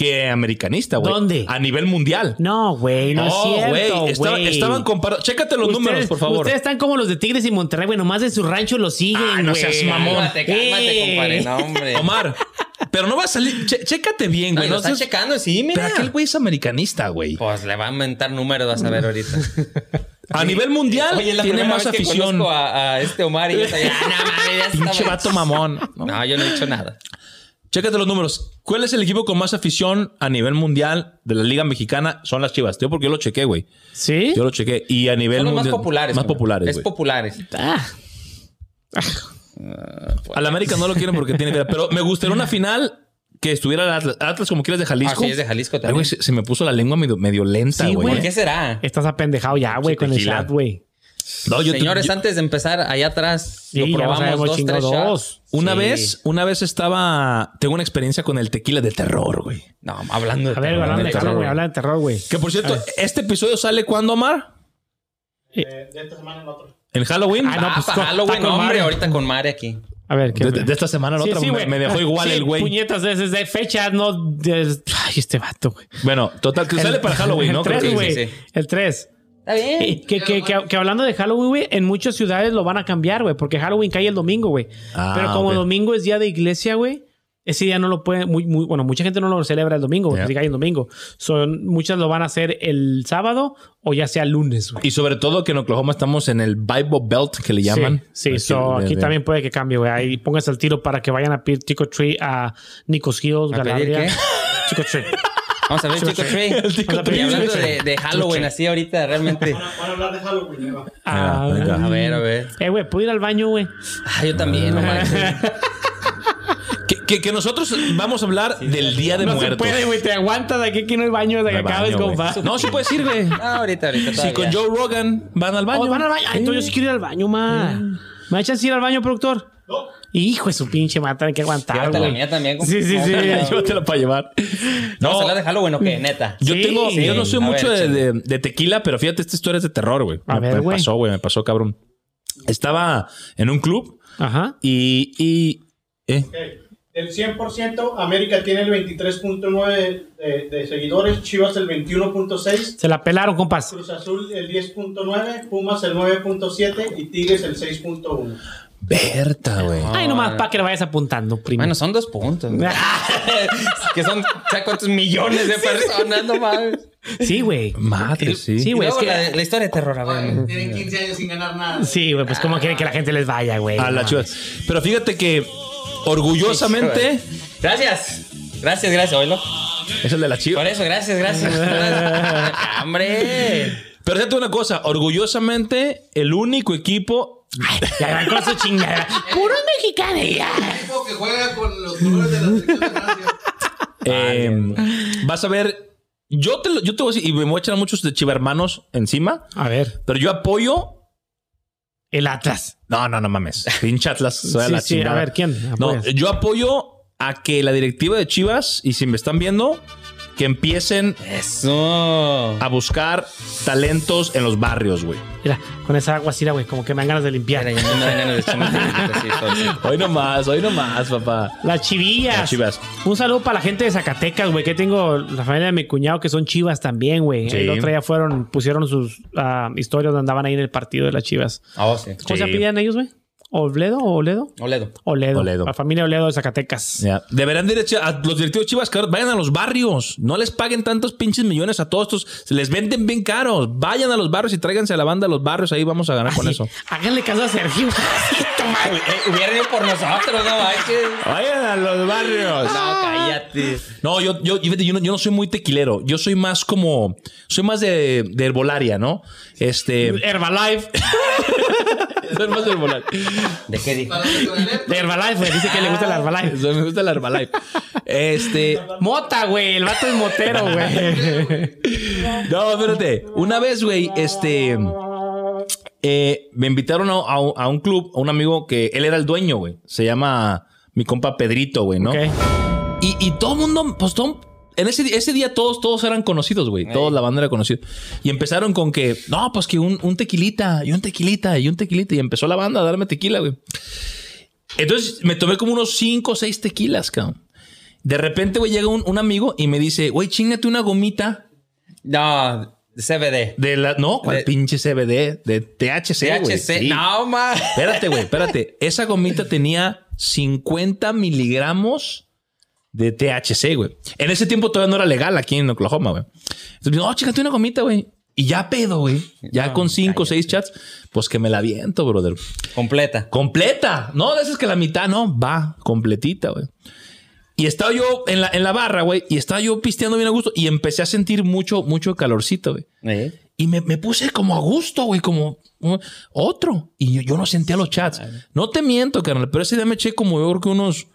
que americanista, güey. ¿Dónde? A nivel mundial. No, güey, no, Oh, es cierto, güey. Estaba- güey. estaban comparando. Chécate los Ustedes- números, por favor. Ustedes están como los de Tigres y Monterrey, güey. Nomás de su rancho lo siguen, Ah, no güey. seas mamón. Cálmate, cálmate, Eh. compadre. No, hombre. Omar, pero no va a salir. Che- chécate bien, No, güey. lo No, están seas- checando, sí, mira. Pero aquel güey es americanista, güey. Pues le va a aumentar números, vas a ver ahorita. A nivel mundial Oye, es la tiene más vez que afición. conozco a, a este Omar y yo estoy, ah, no mames, Pinche vato mamón. ¿no? No, yo no he dicho nada. Chécate los números. ¿Cuál es el equipo con más afición a nivel mundial de la Liga Mexicana? Son las Chivas. Tío, porque yo lo chequé, güey. ¿Sí? Yo lo chequé. Y a nivel Son los más mundial- populares. Más populares, Es güey. populares. Ah. Al América no lo quieren porque tiene que Pero me gustaría una final que estuviera el Atlas, Atlas como quieres de Jalisco. Ah, sí, es de Jalisco Ay, también. güey, se, se me puso la lengua medio, medio lenta, Sí, güey. ¿Por qué será? Estás apendejado ya, güey, con el chat, güey. No, yo te- Señores, yo- antes de empezar, allá atrás Sí, lo probamos dos, tres dos. shots. una Sí. vez, una vez estaba. Tengo una experiencia con el tequila de terror, güey. No, hablando de A ver, terror, hablando de terror, güey. Habla de terror, güey. Que por cierto, este episodio sale cuándo, Omar? ¿En Halloween? Ah, no, Ah, pues, para con- Halloween, con hombre, Mare. ahorita con Mare aquí. A ver, ¿qué? de, de esta semana a la Sí, otra sí, me, güey. me dejó igual Sí, el güey. Puñetas de, de fechas, no. de- Ay, este vato, güey. Bueno, total, que sale para Halloween, ¿no? El Creo 3, que- güey. sí, sí. El 3. Está bien. Que, que, que, que hablando de Halloween, güey, en muchas ciudades lo van a cambiar, güey, porque Halloween cae el domingo, güey. Ah, Pero como ok. domingo es día de iglesia, güey, ese día no lo puede, muy, muy, bueno, mucha gente no lo celebra el domingo, porque cae el domingo. Son, muchas lo van a hacer el sábado o ya sea el lunes, güey. Y sobre todo que en Oklahoma estamos en el Bible Belt que le llaman. Sí, sí Aquí, so, aquí de- también puede que cambie, güey. Ahí pónganse al tiro para que vayan a pedir Tico Tree a Nico's Hills, ¿A pedir Galadriel. qué? Tico Tree. Vamos a ver Chico Trey. Y hablando de, de Halloween, así ahorita, realmente. Van a hablar de Halloween. Ah. A ver, a ver. Eh, güey, ¿puedo ir al baño, güey? Ah, yo también, no manches. Que, que- que nosotros vamos a hablar del Día de No se Muertos. puede, güey. Te aguantas de aquí, aquí no hay baño, de No que acabes fa. No, sí puedes ir, güey. Ah, ahorita, ahorita. Si todavía. con Joe Rogan van al baño. Oh, van al baño. Ay, entonces yo sí quiero ir al baño, ma. ¿Me echas ir al baño, productor? No. Hijo de su pinche tienen que aguantar, Llévate la mía también. Sí, sí, sí. Llévatela para llevar. ¿Vamos a hablar de No, Halloween o qué? Neta. yo Sí. tengo, yo no soy A mucho ver, de, échale. de- de tequila, pero fíjate, esta historia es de terror, güey. A Me- ver, me güey. pasó, güey, me pasó, cabrón. Estaba en un club Ajá. y, y eh, Ok. Del 100%, América tiene el 23.9 de, de seguidores, Chivas el 21.6, Se la pelaron, compas. Cruz Azul el 10.9, Pumas el 9.7 y Tigres el 6.1. Berta, güey. Ay, nomás para que le vayas apuntando, primo. Bueno, son dos puntos. que son, ¿sabes cuántos millones de personas? No mames. Sí, güey. Madre, sí. Sí, güey. Es que... la, la historia de terror, a ver. Tienen 15 años sin ganar nada. Sí, güey. Pues cómo quieren que la gente les vaya, güey. A la chivas. Pero fíjate que orgullosamente Gracias. Gracias, gracias, oílo. es el de la Por chivas. eso, gracias, gracias. Gracias. ¡Hombre! Pero fíjate una cosa, orgullosamente el único equipo Ya van con su chingada. Puro mexicano ya. que juega con los colores de la selección eh, vas a ver, yo te, lo- yo te voy a decir, y me voy a echar muchos de chivermanos encima, A ver. pero yo apoyo. El Atlas. No, no, no mames. Pinche Atlas. soy a Sí, la sí, a ver, ¿quién No, yo apoyo a que la directiva de Chivas, y si me están viendo, que empiecen Eso. a buscar talentos en los barrios, güey. Mira, con esa agua así, güey, como que me dan ganas de limpiar. Mira, no me dan ganas de así. Hoy nomás, hoy nomás, papá. Las chivillas. Las chivas. Un saludo para la gente de Zacatecas, güey. Que tengo la familia de mi cuñado que son chivas también, güey. Sí. El otro día fueron, pusieron sus ah, historias donde andaban ahí en el partido de las chivas. Oh, sí. ¿Cómo se apellidan ellos, güey? ¿Oledo o Oledo? Oledo. Oledo. Oledo. La familia Oledo de Zacatecas. Deberán de ir a los directivos Chivas, cabrón, vayan a los barrios. No les paguen tantos pinches millones a todos estos. Se les venden bien caros. Vayan a los barrios y tráiganse a la banda a los barrios. Ahí vamos a ganar con Así, eso. Háganle caso a Sergio. Eh, Hubiera ido por nosotros, no. Vayan a los barrios. No, cállate. No, yo, yo, yo, yo no, yo no soy muy tequilero. Yo soy más como. Soy más de, de herbolaria, ¿no? Este. Herbalife. soy más de herbolaria. ¿De qué dijo? El De Herbalife, güey. Dice que le gusta el Herbalife. Soy- Me gusta la Herbalife. Este. Mota, güey. El vato es motero, güey. No, espérate. Una vez, güey, este. eh, me invitaron a, a un- a un club, a un amigo que él era el dueño, güey. Se llama mi compa Pedrito, güey, ¿no? Ok. Y, y todo el mundo, pues todo. En ese, ese día todos, todos eran conocidos, güey. Toda la banda era conocida. Y empezaron con que, no, pues que un, un tequilita, y un tequilita, y un tequilita. Y empezó la banda a darme tequila, güey. Entonces me tomé como unos cinco o seis tequilas, cabrón. De repente, güey, llega un, un amigo y me dice, güey, chingate una gomita No, CBD. de la. No, ¿cuál De- pinche CBD? De THC, güey. THC. Sí. No, man. Espérate, güey, espérate. Esa gomita tenía 50 miligramos de THC, güey. En ese tiempo todavía no era legal aquí en Oklahoma, güey. Entonces, no, chécate una gomita, güey. Y ya pedo, güey. Ya No, con cinco o seis chats, pues que me la viento, brother. Completa. Completa. No, de esas que la mitad, no, va completita, güey. Y estaba yo en la, en la barra, güey, y estaba yo pisteando bien a gusto y empecé a sentir mucho, mucho calorcito, güey. ¿Eh? Y me, me puse como a gusto, güey, como uh, otro. Y yo, yo no sentía los chats. No te miento, carnal, pero ese día me eché como yo creo que unos,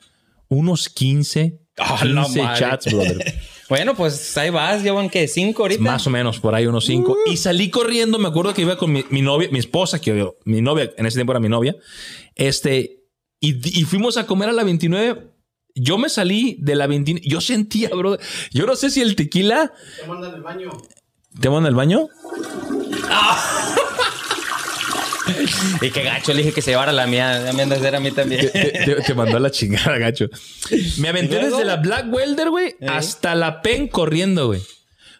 unos 15, Ah, la 15 madre. chats, brother. Bueno, pues ahí vas. Llevan que cinco ahorita. Más o menos, por ahí unos 5. Uh. Y salí corriendo, me acuerdo que iba con mi, mi novia, mi esposa, que yo- mi novia, en ese tiempo era mi novia. Este, y, y fuimos a comer a la 29. Yo me salí de la 29. Yo sentía, brother. Yo no sé si el tequila. Te mandan al baño. ¿Te van al baño? Y qué gacho, le dije que se llevara la mía. Ya me andas a mí también. te, te- te mandó a la chingada, gacho. Me aventé desde la Black Welder, güey, hasta la Pen corriendo, güey.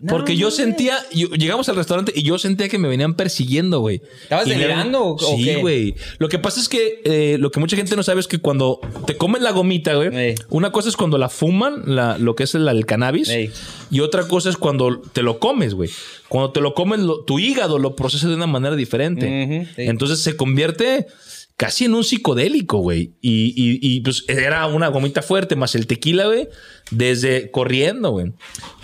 Porque yo sentía, yo- llegamos al restaurante y yo sentía que me venían persiguiendo, güey. ¿Estabas delirando o- o Sí, qué? güey. Lo que pasa es que eh, lo que mucha gente no sabe es que cuando te comen la gomita, güey, Ey. una cosa es cuando la fuman, la- lo que es el, el cannabis, Ey. y otra cosa es cuando te lo comes, güey. Cuando te lo comes, lo- tu hígado lo procesa de una manera diferente. Sí. Entonces se convierte casi en un psicodélico, güey. Y, y, y, pues era una gomita fuerte más el tequila, güey, desde corriendo, güey.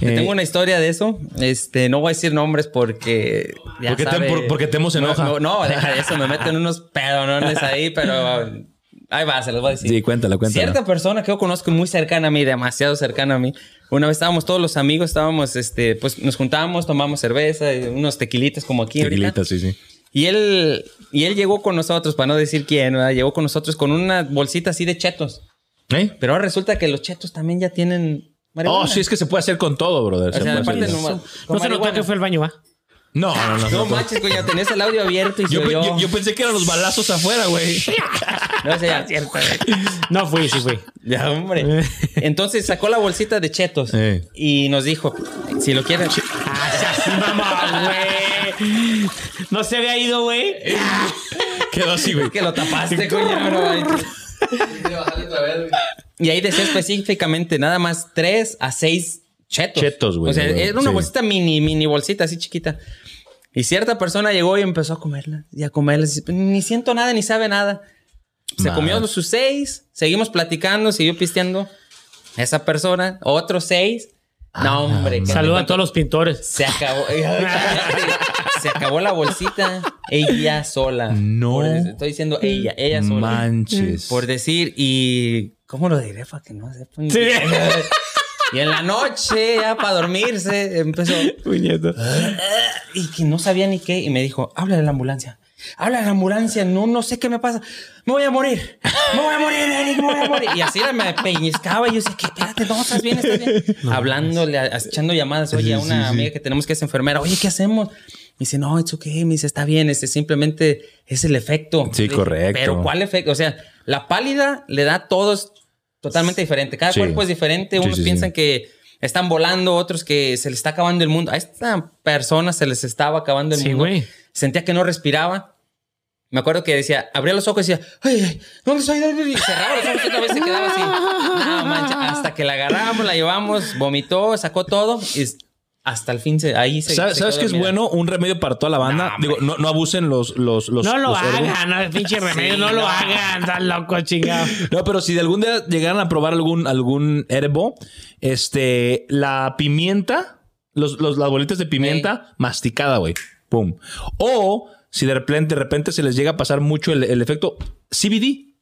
Te Eh, tengo una historia de eso. Este, no voy a decir nombres porque. ya Porque te- sabe- por- porque Temo se enoja. No, no, deja de eso. Me meten unos pedonones ahí, pero. Ahí va, se los voy a decir. Sí, cuéntala, cuéntala. Cierta persona que yo conozco muy cercana a mí, demasiado cercana a mí. Una vez estábamos todos los amigos, estábamos, este, pues nos juntábamos, tomamos cerveza, unos tequilitas como aquí. ahorita. Tequilita, sí, sí. Y él, y él llegó con nosotros, para no decir quién, ¿verdad? llegó con nosotros con una bolsita así de chetos. ¿Eh? Pero ahora resulta que los chetos también ya tienen. marihuana. Oh, sí, es que se puede hacer con todo, brother. O Se sea, puede aparte hacer. no, No se notó que fue el baño, ¿va? No, no, no. No no. manches, güey, ya tenías el audio abierto y Yo, pe- oyó. yo- yo pensé que eran los balazos afuera, güey. No, o sea, ya. No fui, sí fui. Ya, hombre. Entonces sacó la bolsita de chetos Eh. y nos dijo, si lo quieren... Ah, seas mamá, güey. No se había ido, güey. Quedó así, güey. que lo tapaste, coño. bro. Y ahí decía específicamente nada más tres a seis chetos. Chetos, güey. O sea, era una Sí. bolsita mini, mini bolsita así chiquita. Y cierta persona llegó y empezó a comerla. Y a comerla. Ni siento nada, ni sabe nada. Se Madre. comió sus seis. Seguimos platicando, siguió pisteando. Esa persona, otros seis. Ah, no, hombre. que te Saluda a todos los pintores. Se acabó. se acabó la bolsita. Ella sola. No. Por- estoy diciendo ella, ella sola. Manches. Por decir, y. ¿Cómo lo diré para que no sepan? Sí. Y en la noche, ya para dormirse, empezó. Puñeta. Y que no sabía ni qué. Y me dijo: habla de la ambulancia. Habla de la ambulancia. No, no sé qué me pasa. Me voy a morir. Me voy a morir, Eric. Me voy a morir. Y así me pellizcaba. Y yo decía: ¿qué? Espérate, no, estás bien, estás bien. Hablándole, echando llamadas. Oye, a una amiga que tenemos que es enfermera. Oye, ¿qué hacemos? Me dice, no, it's okay. Me dice, está bien. Este simplemente es el efecto. Sí, dije, correcto. Pero ¿cuál efecto? O sea, la pálida le da a todos totalmente diferente. Cada Sí. cuerpo es diferente. Sí, Unos sí, piensan sí. que están volando, otros que se les está acabando el mundo. A esta persona se les estaba acabando el Sí, mundo. güey. Sentía que no respiraba. Me acuerdo que decía, abría los ojos y decía, ay, ay, ¿dónde estoy?" Y cerraba los ojos y otra vez se quedaba así. No, mancha. Hasta que la agarramos, la llevamos, vomitó, sacó todo y hasta el fin se, ahí se. ¿Sabes, se sabes quedó qué es bueno? Un remedio para toda la banda. Digo, no, no abusen los, los, los. No lo los hagan, no, pinche remedio, Sí, no lo hagan, tan loco, chingado. No, pero si de algún día llegaran a probar algún, algún herbo, este, la pimienta, los, los, las bolitas de pimienta masticada, güey. Pum. O si de repente, de repente se les llega a pasar mucho el, el efecto CBD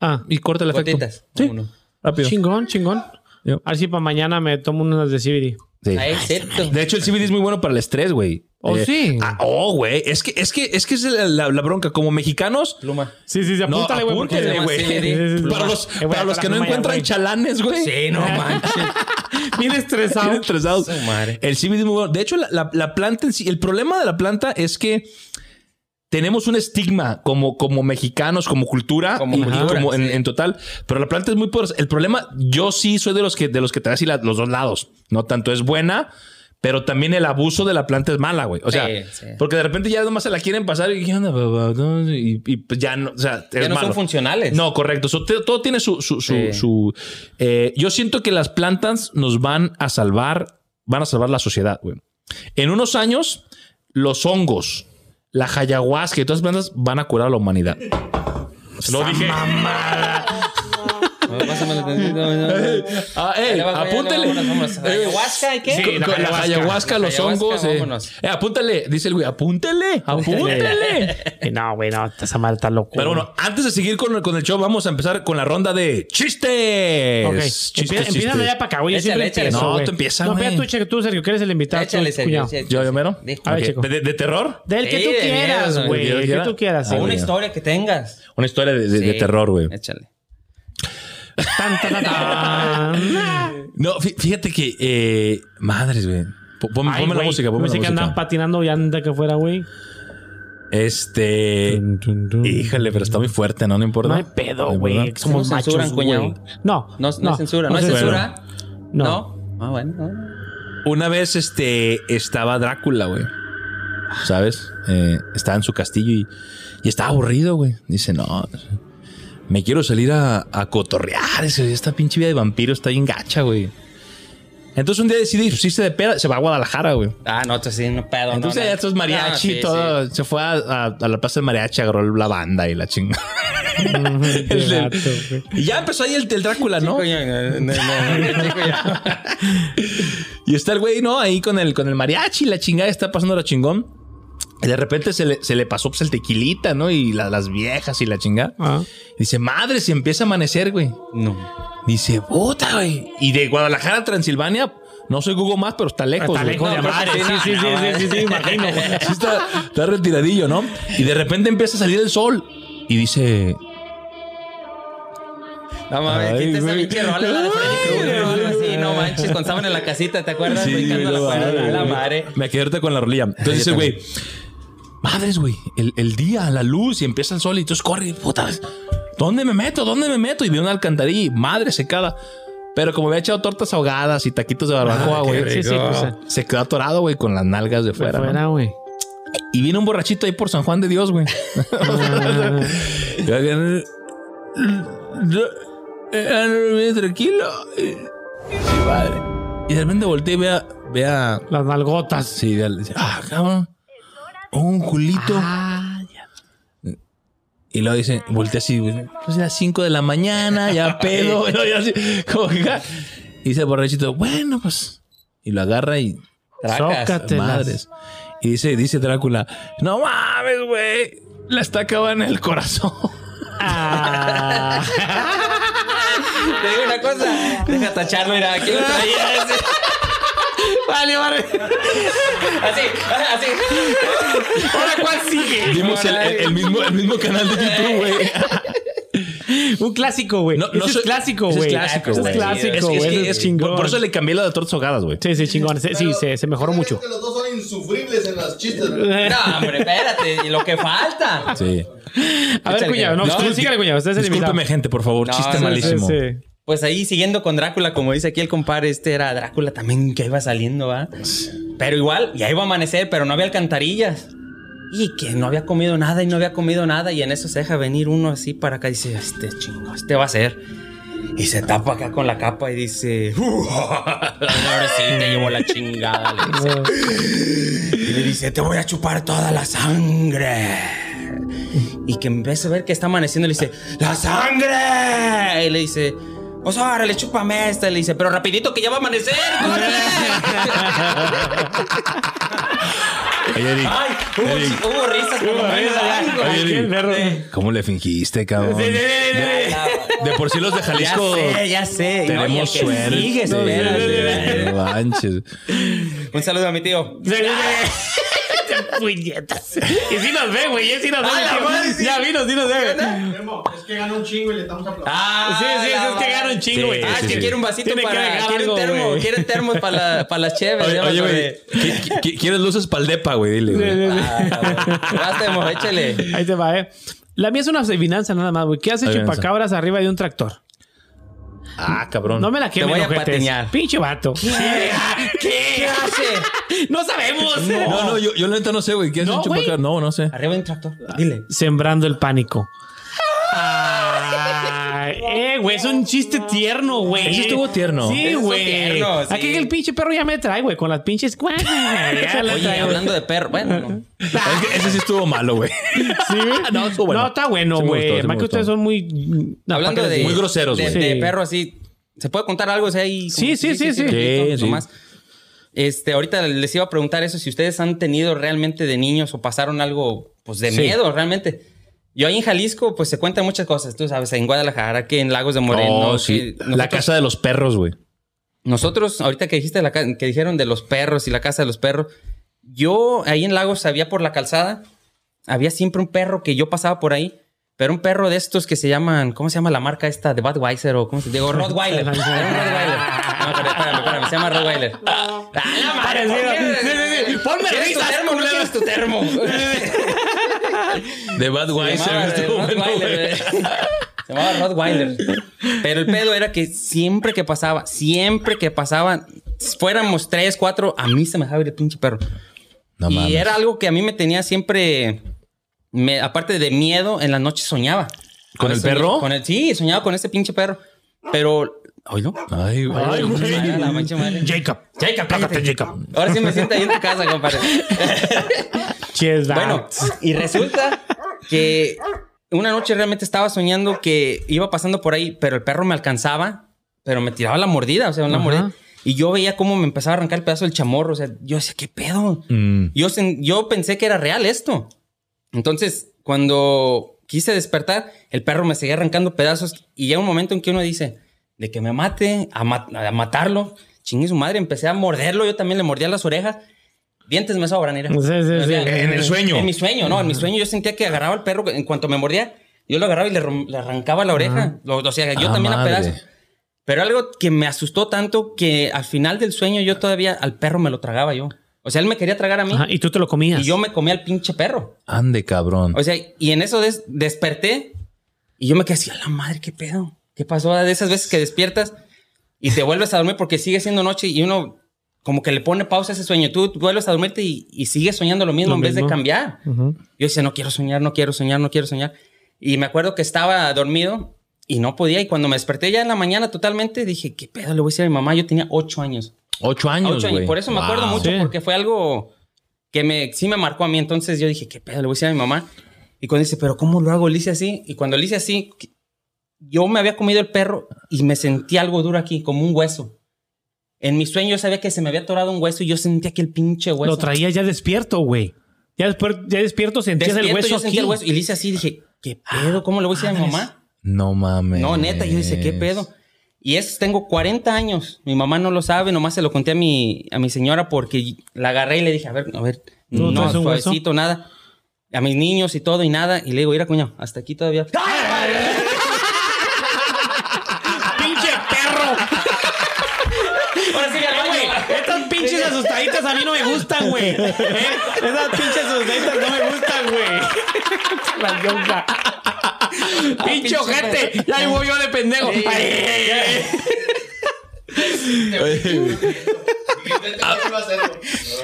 Ah, y corta el efecto. Gotitas. Sí. Uno. Rápido. chingón, chingón. Yo. A ver si para mañana me tomo unas de CBD. Sí. Ah. De hecho, el CBD es muy bueno para el estrés, güey. Oh, sí. ah, oh, güey. Es que, es que, es que es la, la- la bronca. Como mexicanos, Pluma. Sí, sí, sí, No, apúntale, güey. porque- apúntele, güey. Para los, Eh, para los que no encuentran chalanes, güey. Sí, no manches. Bien estresado. Bien estresados. Su madre. El CBD es muy bueno. De hecho, la, la- la planta en sí, el problema de la planta es que tenemos un estigma como, como mexicanos, como cultura, Como y- como en, sí. en total. Pero la planta es muy poderosa. El problema, yo sí soy de los que, de los que te das los dos lados. No tanto es buena, pero también el abuso de la planta es mala, güey. O sea, Sí, sí. porque de repente ya nomás se la quieren pasar y, y, y, pues ya no, o sea, Ya son funcionales. No, correcto. So, te- todo tiene su... su, su, Sí. su, eh, yo siento que las plantas nos van a salvar, van a salvar la sociedad, güey. En unos años, los hongos, la ayahuasca y todas las plantas van a curar a la humanidad. Lo dije. Pásame la. Ah. Eh, ¿Ayahuasca y qué? Sí, con- la con la ayahuasca. ayahuasca, los ayahuasca, hongos. eh. Eh, apúntale, dice el güey, apúntele, apúntele. Eh, No, güey, no, esa madre está loco. Pero bueno, antes de seguir con, con el show, vamos a empezar con la ronda de chistes. Ok. Chistes, Empieza, empieza ya para acá, güey. Échale, échale. No, tú empieza, No, espera tú, Checo, tú, Sergio, que eres el invitado. Échale, Sergio. ¿Yo, yo mero? A ver. ¿De, de terror? Del que tú de quieras, güey. güey. El que tú quieras, sí, O una historia que tengas. Una historia de, de- de terror, güey. Échale. Tan, tan, tan, tan. No, fí- fíjate que... eh, madres, güey. Ponme, Ay, ponme la música, ponme la Pensé que andaban música. patinando y anda que fuera, güey. Este... Tun. Híjole, pero está muy fuerte, ¿no? No importa. No hay pedo, ¿De güey. que Somos ¿No machos, censuran, cuñado? No, No, no, es censura. ¿No, es censura. censura? No. No. Ah, bueno. no. Una vez este estaba Drácula, güey. ¿Sabes? Eh, estaba en su castillo y, y estaba aburrido, güey. Dice, no, me quiero salir a, a cotorrear. Ese- Esta pinche vida de vampiro está bien gacha, güey. Entonces un día decide irse de peda, se va a Guadalajara, güey. Ah, no, esto sí, no pedo. Entonces no, ya no. estos mariachi y sí, todo. sí. Se fue a, a- a la plaza del mariachi, agarró la banda y la chinga. Y ya empezó ahí el, el Drácula, ¿no? No, no, no. Y está el güey, ¿no? Ahí con el, con el mariachi, la chingada está pasando la chingón. Y de repente se le, se le pasó pues, el tequilita, ¿no? Y la- las viejas y la chingada. Ah. Dice, madre, se empieza a amanecer, güey. No. Dice, puta, güey. Y de Guadalajara a Transilvania, no soy Google más, pero está lejos. Está güey. lejos de No, madre. Sí, sí, sí, sí, sí, no, sí, sí, imagino. Sí está, está retiradillo, ¿no? Y de repente empieza a salir el sol. Y dice, No mames, Ay, quita esa güey. pinche rola, la de Freddy Krueger o algo así. No manches, cuando estaban en la casita, ¿te acuerdas? Sí, Brincando la madre, la güey. madre. Me quedé ahorita con la rolilla. Entonces dice, güey, madres, güey, el, el día, la luz y empieza el sol y entonces corre, puta, ¿dónde me meto? ¿Dónde me meto? Y ve una alcantarilla y madre secada. Pero como había echado tortas ahogadas y taquitos de barbacoa, Ah, güey, qué Sí, sí, pues, se quedó atorado, güey, con las nalgas de fuera. güey. Y vino un borrachito ahí por San Juan de Dios, güey. Eh, Tranquilo. Y, de repente volteé y ve a, ve a Las nalgotas. Sí, de- ah, cabrón. Un culito. Ah, ya. Y luego dice, voltea así, güey. Pues a las 5 de la mañana, ya pedo. y dice el borrachito, bueno, pues. Y lo agarra y. Zócatelas. madres. Y dice, dice Drácula, no mames, güey. La está acabando en el corazón. Ah. Te digo una cosa. Deja tacharlo, mira. Aquí lo traía ese. vale, vale. Así, así. Ahora, ¿cuál sigue? Vimos el, el- el mismo, el mismo canal de YouTube, güey. Un clásico, güey. No, no soy- es clásico, güey. es clásico, güey. es clásico, Es- es es- es chingón. Por eso le cambié la de tortas ahogadas, güey. Sí, sí, chingón. Sí, sí, se, se mejoró mucho. que los dos son insufribles en las chistes. No, hombre, espérate. Y lo que falta. Sí. A ver, cuñado. No, no, usted sígale, cuñado. Usted es el Discúlpeme, gente, por favor. No, Chiste sí, sí, malísimo. Sí, sí. Pues ahí siguiendo con Drácula, como dice aquí el compadre, este era Drácula también que iba saliendo, ¿va? Pero igual, ya iba a amanecer, pero no había alcantarillas. Y que no había comido nada y no había comido nada. Y en eso se deja venir uno así para acá y dice, este chingo, este va a ser. Y se tapa acá con la capa y dice, ahora sí te llevo la chingada. Y le dice, te voy a chupar toda la sangre. Y que empieza a ver que está amaneciendo, le dice, ¡La sangre! Y le dice, pues ahora le chúpame esta. Y le dice, pero rapidito que ya va a amanecer. Oye, Eric, Ay, hubo, Eric, hubo risas por lo menos. Oye, Eric, perro. ¿cómo le fingiste, cabrón? Sí, sí, sí. De por sí los de Ya Jalisco sé, ya sé. No, y el tenemos que suerte. sigue, espérate. No manches. Un saludo a mi tío. Sí, sí, sí. Puñetas. Y si nos ve, güey. y sí nos ve. ¡A la madre, sí! Ya vino, sí nos ve. Es que gana un chingo y le estamos aplaudiendo. Ah, Sí, sí, es que gana un chingo, güey. Ah, Sí, que sí. quiere un vasito Tiene que para. Quiere un termo. Quiere termos para la- para las cheves. Oye, ya oye, vas a güey. ver. ¿qui- qui- ¿Quieres luces para el depa, güey? Dile, güey. Ah, Basta, mo, échale. Ahí te va, eh. La mía es una adivinanza nada más, güey. ¿Qué hace chupacabras arriba de un tractor? Ah, cabrón. No me la quemen, voy a patiñar. Pinche vato. ¿Qué? ¿Qué hace? No sabemos. No, no, yo, yo la neta no sé, güey. ¿Qué hace No, un chupacabra? No, no sé. Arriba de un tractor. Dile. Sembrando el pánico. Ay, güey, es un chiste tierno, güey. Ese estuvo tierno. Sí, güey. Aquí el pinche perro ya me trae, güey, con las pinches. Oye, hablando de perro. Bueno, no. Es que ese sí estuvo malo, güey. Sí. No, estuvo bueno. No, está bueno, güey. Además que ustedes son muy. no, Hablando ¿para qué de. Muy groseros, güey. de perro así. ¿Se puede contar algo? O sea, ahí Sí, sí, sí, sí. Sí, sí. Nomás. Este, ahorita les iba a preguntar eso, si ustedes han tenido realmente de niños o pasaron algo, pues, de Sí. miedo, realmente. Yo ahí en Jalisco, pues, se cuentan muchas cosas. Tú sabes, en Guadalajara, que en Lagos de Moreno. No, que sí. La casa de los perros, güey. Nosotros, ahorita que dijiste la que dijeron de los perros y la casa de los perros, yo ahí en Lagos había por la calzada, había siempre un perro que yo pasaba por ahí, pero un perro de estos que se llaman, ¿cómo se llama la marca esta? De Budweiser o cómo se digo, Rottweiler. Era un Rottweiler. No, pero espérame, espérame, se llama Rottweiler. ¡Ah, la madre! ¿por qué? Sí, sí, sí. Ponme ¿Quieres tu risas, termo? ¿No quieres tu termo? De Bad Se llamaba güey. Se llamaba Rottweiler. Pero el pedo era que siempre que pasaba, siempre que pasaba, fuéramos tres, cuatro, a mí se me dejaba ir el pinche perro. No y mames. era algo que a mí me tenía siempre, me- aparte de miedo, en la noche soñaba. ¿Con el perro? Con el, sí, soñaba con ese pinche perro. Pero, ¿oílo? Ay, güey. Ay, güey. Ay, la mancha madre. Jacob. Jacob, cállate. Jacob. Ahora sí me siento ahí en tu casa, compadre. Bueno, y resulta que una noche realmente estaba soñando que iba pasando por ahí, pero el perro me alcanzaba, pero me tiraba la mordida, o sea, una Ajá. mordida. Y yo veía cómo me empezaba a arrancar el pedazo del chamorro. O sea, yo decía, ¿qué pedo? Mm. Yo, yo pensé que era real esto. Entonces, cuando quise despertar, el perro me seguía arrancando pedazos. Y llega un momento en que uno dice, de que me mate, a, ma- a matarlo. Chingue su madre, empecé a morderlo. Yo también le mordía las orejas. Dientes me sobran, mira. Sí, sí, O sí. sea, En el sueño. En mi sueño, no. En mi sueño yo sentía que agarraba al perro. En cuanto me mordía, yo lo agarraba y le, arrancaba la oreja. Lo- o sea, yo Ah, también a pedazos. Pero algo que me asustó tanto que al final del sueño yo todavía al perro me lo tragaba yo. O sea, él me quería tragar a mí Ajá, y tú te lo comías. y yo me comía al pinche perro. Ande, cabrón. O sea, y en eso des- desperté y yo me quedé así, a la madre, ¿qué pedo? ¿Qué pasó? De esas veces que despiertas y te vuelves a dormir porque sigue siendo noche y uno como que le pone pausa a ese sueño. Tú vuelves a dormirte y, y sigues soñando lo mismo Lo en vez de cambiar. Yo decía, no quiero soñar, no quiero soñar, no quiero soñar. Y me acuerdo que estaba dormido y no podía. Y cuando me desperté ya en la mañana totalmente, dije, ¿qué pedo le voy a decir a mi mamá? Yo tenía ocho años. Ocho años, Ocho años. Por eso me acuerdo Wow. mucho, Sí. porque fue algo que me, sí me marcó a mí. Entonces yo dije, ¿qué pedo le voy a decir a mi mamá? Y cuando dice, ¿pero cómo lo hago? Le hice así. Y cuando le hice así, yo me había comido el perro y me sentí algo duro aquí, como un hueso. En mi sueño yo sabía que se me había atorado un hueso y yo sentía que el pinche hueso. Lo traías ya despierto, güey. Ya, después, ya despierto sentías Despierto, el hueso yo aquí. sentía el hueso y le hice así. Dije, ¿qué pedo? ¿Cómo le voy a decir a mi mamá? No mames. No, neta, yo dije, ¿qué pedo? Y eso tengo 40 años. Mi mamá no lo sabe, nomás se lo conté a mi, a mi señora porque la agarré y le dije, a ver, a ver, ¿Tú no, traes un hueso? suavecito, nada. A mis niños y todo y nada. Y le digo, mira, cuñado, hasta aquí todavía. ¡Pinche perro! Ahora sí, Eh, güey, estas pinches asustaditas a mí no me gustan, güey. ¿Eh? Esas pinches asustaditas no me gustan, güey. La yonca. Pinche ojete. Ya ahí voy yo de pendejo. Sí. Ay, ay, ay.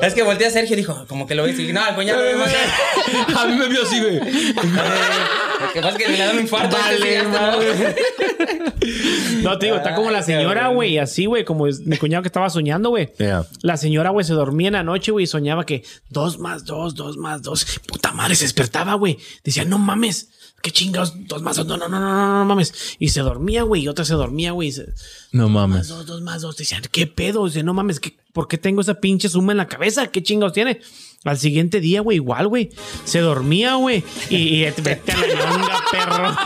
Es que volteé a Sergio y dijo, como que lo ves y no, no, no, A mí me vio así, güey. Lo que pasa es que le da un infarto. Vale, este, no. madre. No, te digo, está como la señora, güey, así, güey, como mi cuñado que estaba soñando, güey. Yeah. La señora, güey, se dormía en la noche, güey, y soñaba que dos más dos, dos más dos. Puta madre, se despertaba, güey. Decía, no mames, qué chingados, dos más dos, no, no, no, no, no, no mames. Y se dormía, güey, y otra se dormía, güey. se- No Más mames. dos, dos más dos. Decían, ¿qué pedo? Dice, no mames, ¿qué- ¿por qué tengo esa pinche suma en la cabeza? ¿Qué chingados tiene? Al siguiente día, güey, igual, güey. Se dormía, güey. Y, y vete a la ñonga, perro.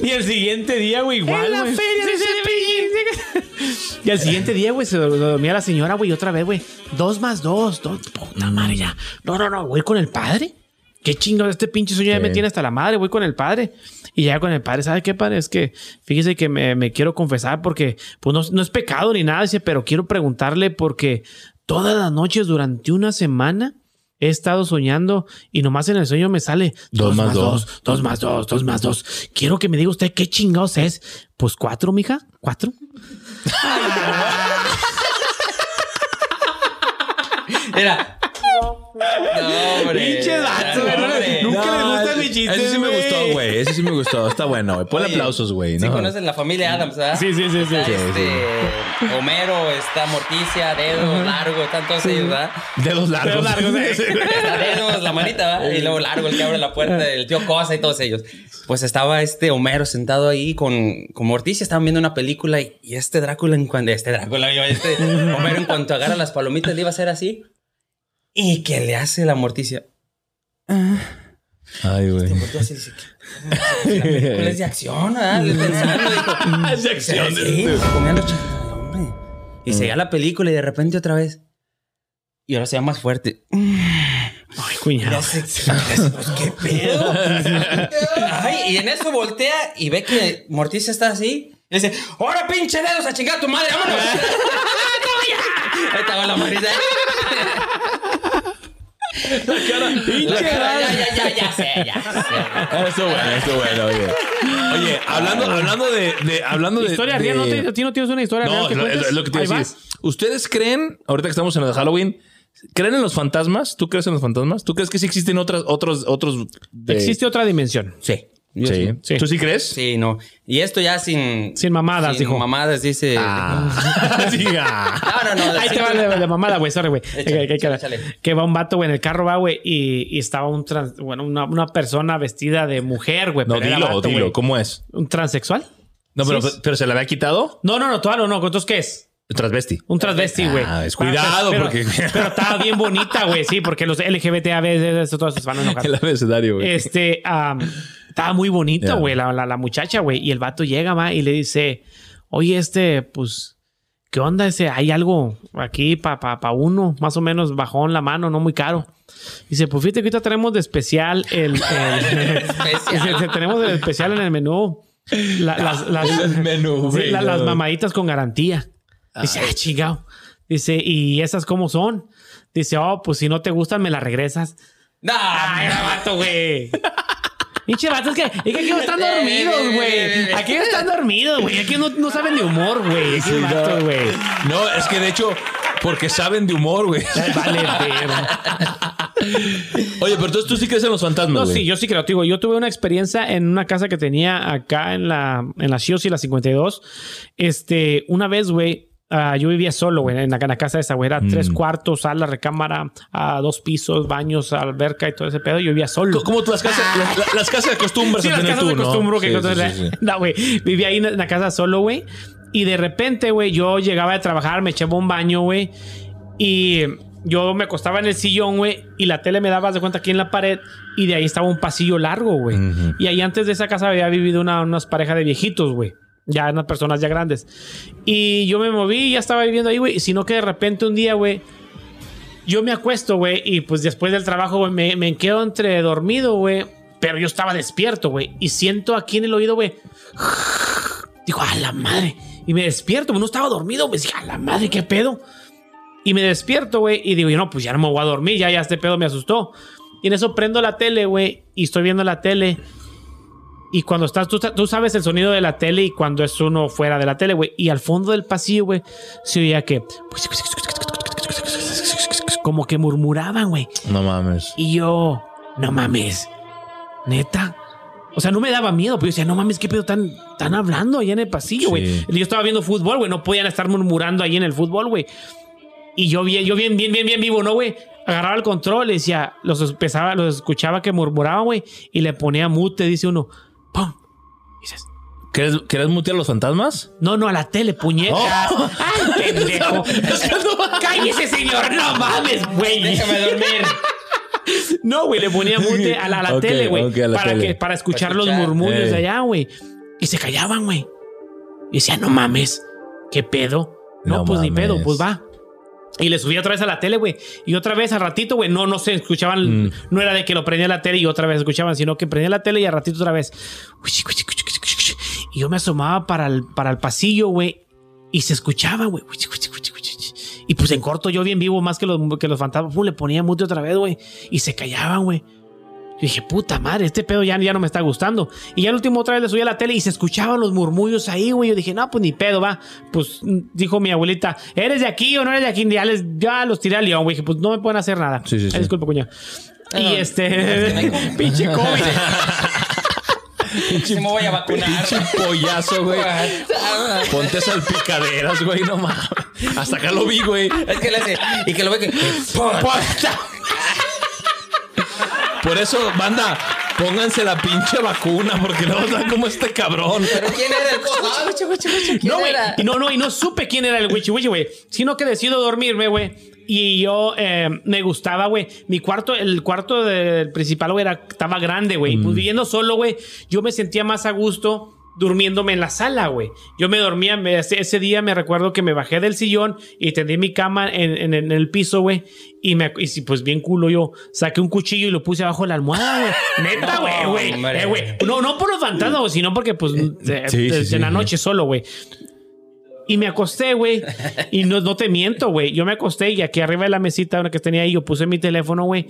y el siguiente día, güey, igual. En la güey. feria de Sí, sí, Y al siguiente día, güey, se dormía la señora, güey, otra vez, güey. Dos más dos, dos. Puta madre, ya. No, no, no, voy con el padre. Qué chingo, este pinche sueño ya me tiene hasta la madre, voy con el padre. Y ya con el padre, ¿sabe qué, padre? Es que fíjese que me, me quiero confesar porque, pues no, no es pecado ni nada, dice, pero quiero preguntarle porque todas las noches durante una semana he estado soñando y nomás en el sueño me sale Dos más dos. dos, dos más dos, dos más dos. Quiero que me diga usted qué chingados es. Pues cuatro, mija, cuatro. Era. No, hombre. Pinche vato, güey, no le- nunca gustan mis chistes, Ese sí me gustó, güey. Ese sí me gustó. Está bueno, güey. Oye, aplausos, güey. Sí ¿no? conoces la familia Adams, ¿verdad? Sí, sí, sí, sí. Está Sí, este, Homero, está Morticia, Dedo, Largo, están todos ellos, ¿verdad? Dedos largos. Dedos largos. Está Dedos, la manita, ¿verdad? Y luego Largo, el que abre la puerta, el tío Cosa y todos ellos. Pues estaba este Homero sentado ahí con, con Morticia, estaban viendo una película y, y este Drácula, en cuanto, este Drácula, yo, este Homero en cuanto agarra las palomitas le iba a hacer así y que le hace la Morticia. Ay, güey. Te volteó así y dice, ¿qué? La película es de acción, ¿verdad? Dijo, Es de acción. Sí, comiendo chido, hombre. Y seguía la película y de repente otra vez. Y ahora se más fuerte. Ay, cuñado. Ya pues, ¿qué pedo? Ay, y en eso voltea y ve que Morticia está así. Y dice, ¡Ahora pinche dedos a chingar a tu madre! ¡Vámonos! Ahí estaba la marita. Pinche Ya, ya, ya, ya sé, ya sé. Esto bueno, esto bueno, oye. Oye, hablando, hablando de, de- hablando de. Historia de- real, ¿no te, ¿a ti no tienes una historia No, real es lo, que te iba a decir. ¿Ustedes creen, ahorita que estamos en el Halloween, creen en los fantasmas? ¿Tú crees en los fantasmas? ¿Tú crees que sí existen otras, otros, otros de- Existe otra dimensión. Sí. Yo Sí. Sí. ¿Tú sí crees? Sí, no. Y esto ya sin... Sin mamadas, sin dijo. mamadas, dice... Ah. Sí, ah. No, no, no. Ahí te va de, de mamada, güey. Sorry, güey. Échale, Que- que- que- échale, échale. Que va un vato, güey, en el carro, va, güey. Y, y estaba un trans, bueno, una, una persona vestida de mujer, güey. No, pero dilo, vato, dilo. ¿Cómo es? ¿Un transexual? No, pero, Sí, pero se la había quitado. No, no, no, todavía no, no. Entonces, ¿qué es? Transvesti. Un transvesti, güey. Ah, es cuidado, pero, porque- Pero estaba bien bonita, güey. Sí, porque los LGBT a veces todos se van a enojar. El abecedario, güey. Este, am, estaba muy bonito, güey, la, la, la muchacha, güey. Y el vato llega, va, y le dice, oye, este, pues, ¿qué onda ese? Hay algo aquí para pa, pa uno, más o menos bajón la mano, no muy caro. Dice, pues fíjate que ahorita tenemos de especial el... el- Dice, tenemos de especial en el menú. la- las, las, El menú, sí, las no. mamaditas con garantía. Dice, ah, chingado. Dice, ¿y esas cómo son? Dice, oh, pues si no te gustan, me las regresas. No, Ay, era vato, güey. Pinche vato, es que, es que aquí no están dormidos, güey. Aquí no están dormidos, güey. Aquí no, no saben de humor, güey. Sí, no. güey. No, es que de hecho, porque saben de humor, güey. Vale, pero. Oye, pero entonces tú sí crees en los fantasmas, No, güey. sí, yo sí creo. te Digo, yo tuve una experiencia en una casa que tenía acá en la, en la Shiosi, la 52. Este, una vez, güey, ah, yo vivía solo, güey, en la, en la casa de esa, güey. Era tres Mm. cuartos, sala, recámara, a dos pisos, baños, alberca y todo ese pedo. Yo vivía solo. Co- Como tú las casas, las, las- las casas de acostumbras Sí, a las casas tú, de ¿no? que Sí, sí. No, güey. Vivía ahí en la casa solo, güey. Y de repente, güey, yo llegaba de trabajar, me echaba un baño, güey. Y yo me acostaba en el sillón, güey. Y la tele me daba de cuenta aquí en la pared. Y de ahí estaba un pasillo largo, güey. Ujú. Y ahí antes de esa casa había vivido una, unas parejas de viejitos, güey. Ya unas personas ya grandes. Y yo me moví ya estaba viviendo ahí, güey. Sino que de repente un día, güey, yo me acuesto, güey, y pues después del trabajo, güey, me, me quedo entre dormido, güey. Pero yo estaba despierto, güey. Y siento aquí en el oído, güey. Digo, a la madre. Y me despierto, no estaba dormido, güey. Dije, a la madre, ¿qué pedo? Y me despierto, güey, y digo, no, pues ya no me voy a dormir, ya, ya este pedo me asustó. Y en eso prendo la tele, güey, y estoy viendo la tele. Y cuando estás, tú, tú sabes el sonido de la tele y cuando es uno fuera de la tele, güey. Y al fondo del pasillo, güey, se oía que. Como que murmuraban, güey. No mames. Y yo, no mames, neta. O sea, no me daba miedo, pero yo decía, no mames, qué pedo tan hablando allá en el pasillo, güey. Sí. Yo estaba viendo fútbol, güey, no podían estar murmurando ahí en el fútbol, güey. Y yo bien, yo bien, bien, bien, bien vivo, ¿no, güey? Agarraba el control decía, los empezaba, los escuchaba que murmuraban, güey, y le ponía mute, dice uno, ¡pum! Y dices, ¿Quieres, ¿Quieres mutear a los fantasmas? no, no, a la tele, puñetas. Oh. ¡Ay, pendejo! ¡Cállese, señor! ¡No mames, güey! Déjame dormir. No, güey, le ponía mute a la, a la Ok, tele, güey. para, tele. que, para escuchar Para los murmullos de allá, güey. Y se callaban, güey. Y decía, no mames, ¿qué pedo? No, No pues ni pedo, pues va. Y le subí otra vez a la tele, güey. Y otra vez al ratito, güey, no, no se escuchaban. Mm. No era de que lo prendía la tele y otra vez escuchaban, sino que prendía la tele y al ratito otra vez. Y yo me asomaba para el, para el pasillo, güey. Y se escuchaba, güey. Y pues en corto, yo bien vivo, más que los, que los fantasmas. Pum, le ponía mute otra vez, güey. Y se callaban, güey. Yo dije, puta madre, este pedo ya, ya no me está gustando. Y ya el último otra vez le subí a la tele y se escuchaban los murmullos ahí, güey. Yo dije, no, pues ni pedo, va. Pues mm, dijo mi abuelita, ¿eres de aquí o no eres de aquí? Ya, les, ya los tiré al león, güey. Dije, pues no me pueden hacer nada. Sí, sí, sí. Ay, disculpa, cuña. No, y no, este, es que no hay pinche COVID. Sí me voy a vacunar. Pinche pollazo, güey. Ponte salpicaderas, güey, no mames. Hasta acá lo vi, güey. Es que le hace. Y que lo ve que. Por eso, banda, pónganse la pinche vacuna, porque no están como este cabrón. Pero quién era el. Wichi, wichi, wichi, ¿Quién No, güey. era? Y no, no, y no supe quién era el wichi wichi, güey. Sino que decido dormirme, güey. Y yo eh, me gustaba, güey. Mi cuarto, el cuarto del principal, güey, era, estaba grande, güey. Pues viviendo solo, güey, yo me sentía más a gusto durmiéndome en la sala, güey. Yo me dormía, me- ese, ese día me recuerdo que me bajé del sillón y tendí mi cama en, en- en el piso, güey. Y, me, y si, pues bien culo yo, saqué un cuchillo y lo puse abajo de la almohada, güey. Neta, No, güey. Eh, güey. No, no por los fantasmas, sino porque, pues, sí, eh, sí, en la noche solo, güey. Y me acosté, güey. Y no, no te miento, güey. Yo me acosté y aquí arriba de la mesita una que tenía ahí, yo puse mi teléfono, güey.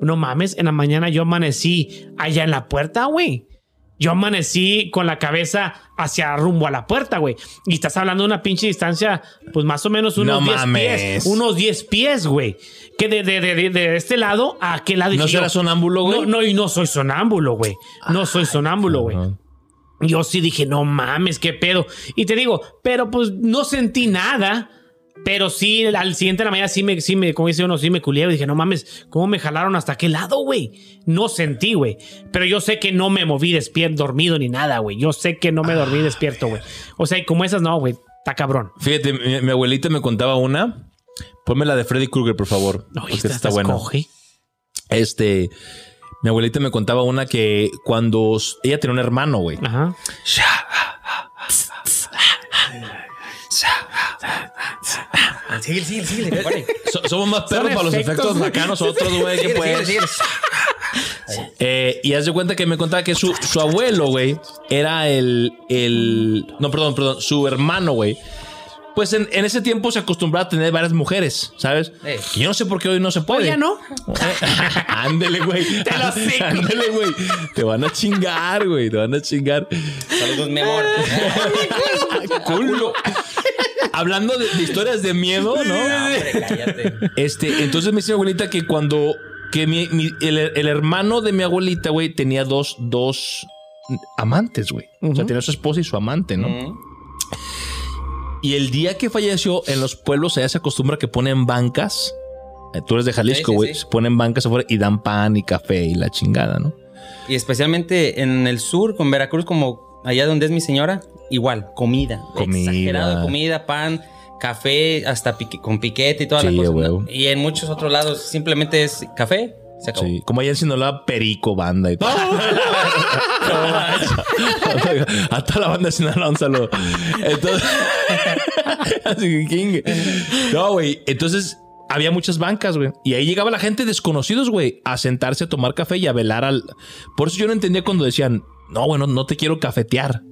No mames, en la mañana yo amanecí allá en la puerta, güey. Yo amanecí con la cabeza hacia rumbo a la puerta, güey. Y estás hablando de una pinche distancia, pues más o menos unos No 10 mames. pies. Unos 10 pies, güey. Que de, de, de, este lado a aquel lado. ¿No serás sonámbulo, güey? No, no, y no soy sonámbulo, güey. No soy sonámbulo, güey. Yo sí dije, no mames, qué pedo. Y te digo, pero pues no sentí nada. Pero sí, al siguiente de la mañana sí me, sí me, como dice uno, sí me culié. Dije, no mames, ¿cómo me jalaron hasta aquel lado, güey? No sentí, güey. Pero yo sé que no me moví despierto, dormido ni nada, güey. Yo sé que no me dormí despierto, güey. O sea, y como esas no, güey. Está cabrón. Fíjate, mi, mi abuelita me contaba una. Ponme la de Freddy Krueger, por favor. No, porque esta está coge. Este. Mi abuelita me contaba una que cuando ella tenía un hermano, güey. Ajá. Sigue, sigue, sigue. So- somos más perros para los efectos. acá nosotros, güey. que sigue, Eh, y haz de cuenta que me contaba que su, su abuelo, güey, era el, el. No, perdón, perdón. Su hermano, güey. Pues en, en ese tiempo se acostumbraba a tener varias mujeres, ¿sabes? Eh. Yo no sé por qué hoy no se puede. Oye, ¿no? Ándele, güey. Te lo cico. Ándele, güey. Te van a chingar, güey. Te van a chingar. Saludos, mi amor. Culo. Hablando de, de historias de miedo, ¿no? Hombre, cállate. Este, entonces me dice mi abuelita que cuando que mi, mi- el, el hermano de mi abuelita, güey, tenía dos, dos amantes, güey. O sea, tenía su esposa y su amante, ¿no? Y el día que falleció, en los pueblos allá se acostumbra que ponen bancas. Eh, Tú eres de Jalisco, Sí, sí, güey. sí. Se ponen bancas afuera y dan pan y café y la chingada, ¿no? Y especialmente en el sur, con Veracruz, como allá donde es mi señora, igual, comida. Comida. Exagerado comida, pan, café, hasta pique- con piquete y toda Sí, la cosa. huevo. Y en muchos otros lados simplemente es café, se acabó. Sí. Como allá en Sinaloa, Perico, banda y todo. Hasta la banda de Sinaloa, un saludo. Entonces, así que. No, güey. Entonces, había muchas bancas, güey. Y ahí llegaba la gente desconocidos, güey, a sentarse a tomar café y a velar al. Por eso yo no entendía cuando decían, no, bueno, no te quiero cafetear.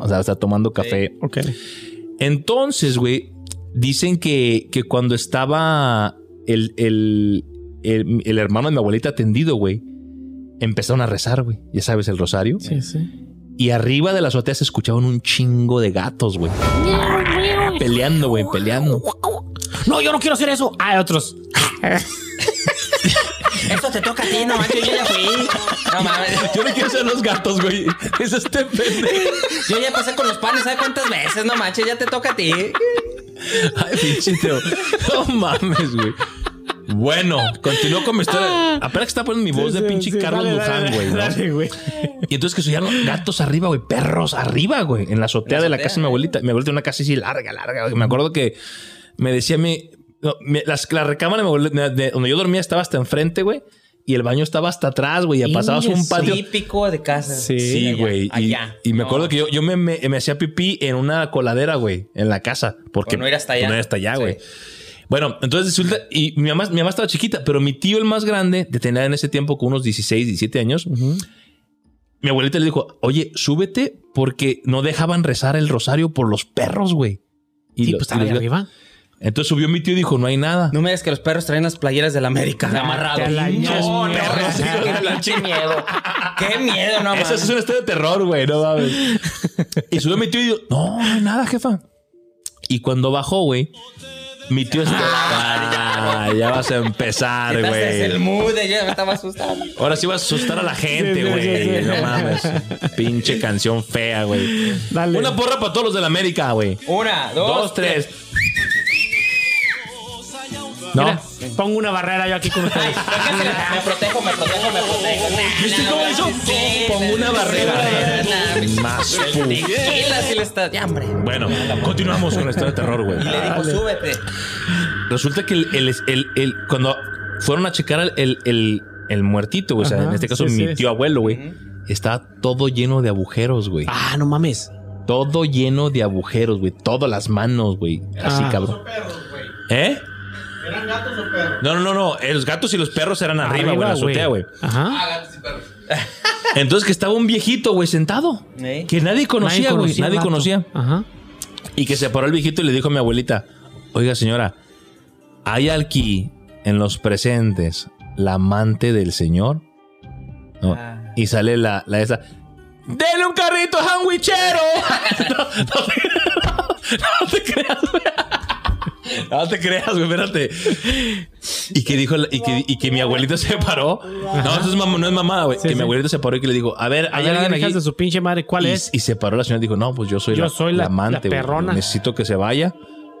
O sea, está tomando café. Ok. Entonces, güey, dicen que, que cuando estaba el, el, el- el hermano de mi abuelita atendido, güey, empezaron a rezar, güey. Ya sabes, el rosario. Sí, sí. Y arriba de la azotea se escuchaban un chingo de gatos, güey. Peleando, güey, peleando. No, yo no quiero hacer eso. Hay otros. Eso te toca a ti, no manches, yo ya fui. No mames. Yo no quiero ser los gatos, güey. Es este pendejo. Yo ya pasé con los panes, ¿sabes cuántas veces? No manches, ya te toca a ti. Ay, pinche Teo. No mames, güey. Bueno, continúo con mi historia. Apenas que está poniendo mi voz de pinche Carlos Dale, Luján, dale, güey. ¿no? dale, güey. Y entonces que subían gatos arriba, güey, perros arriba, güey, en la azotea de la casa de mi abuelita. Mi abuelita tenía una casa así larga, larga. güey. Me acuerdo que me decía mi, no, las- la recámara de mi abuelita, de donde yo dormía estaba hasta enfrente, güey, y el baño estaba hasta atrás, güey. Y pasabas un patio. Típico de casa. Sí. Sí, allá, güey. Y, allá. y me No. acuerdo que yo, yo me, me- me hacía pipí en una coladera, güey, en la casa. Porque Por no ir hasta allá. no ir hasta allá, Sí. güey. Bueno, entonces resulta, y mi mamá, mi mamá estaba chiquita, pero mi tío, el más grande, de tener en ese tiempo con unos 16, 17 años, mi abuelita le dijo, oye, súbete porque no dejaban rezar el rosario por los perros, güey. Y Sí, lo- pues y estaba los- arriba. Entonces subió mi tío y dijo, no hay nada. No me digas que los perros traen las playeras de la América amarrados. te la perros, mierda. qué miedo. Qué miedo, no Esa mames. es una historia de terror, güey, no mames. y subió mi tío y dijo, no, no hay nada, jefa. Y cuando bajó, güey, mi tío está. Ah, ya vas a empezar, en el güey. mood, ya me estaba asustando. Ahora sí vas a asustar a la gente, Sí, sí, güey. sí, sí. No mames. Pinche canción fea, güey. Dale. Una porra para todos los de la América, güey. Una, dos, Dos, tres. No. Mira, pongo una barrera yo aquí con ustedes. Me protejo, me protejo, me protejo. ¿Viste cómo hizo? Pongo una barrera. Más si le estás. Ya, hombre. Bueno, continuamos con la historia de terror, güey. Y le dijo, súbete. Resulta que el, el- el- el- cuando fueron a checar el, el- el muertito, güey, o sea, en este caso sí, mi sí. tío abuelo, güey, estaba todo lleno de agujeros, güey. Ah, no mames. Todo lleno de agujeros, güey. Todas las manos, güey. Así, Ah. cabrón. ¿Eh? ¿Eran gatos o perros? No, no, no, no. Eh, Los gatos y los perros eran arriba, güey, en la azotea, güey. Ajá. Ah, gatos y perros. Entonces que estaba un viejito, güey, sentado. ¿Eh? Que nadie conocía, güey. Nadie conocía. Ajá. Y que se paró el viejito y le dijo a mi abuelita, oiga señora, ¿hay aquí en los presentes la amante del señor? No. Ah. Y sale la, la esa, ¡Dele un carrito sandwichero! no, no te, no te creas, güey. No te creas, güey, espérate. Y que dijo, la- y que, y que mi abuelita se paró. No, eso es mamá, no es mamá, güey. Sí, que sí. mi abuelita se paró y que le dijo, a ver, ¿hay Allá alguien hijas aquí? de su pinche madre, ¿cuál y, es? y se paró la señora y dijo, no, pues yo soy, Yo la, soy la- amante, la güey. perrona. Necesito que se vaya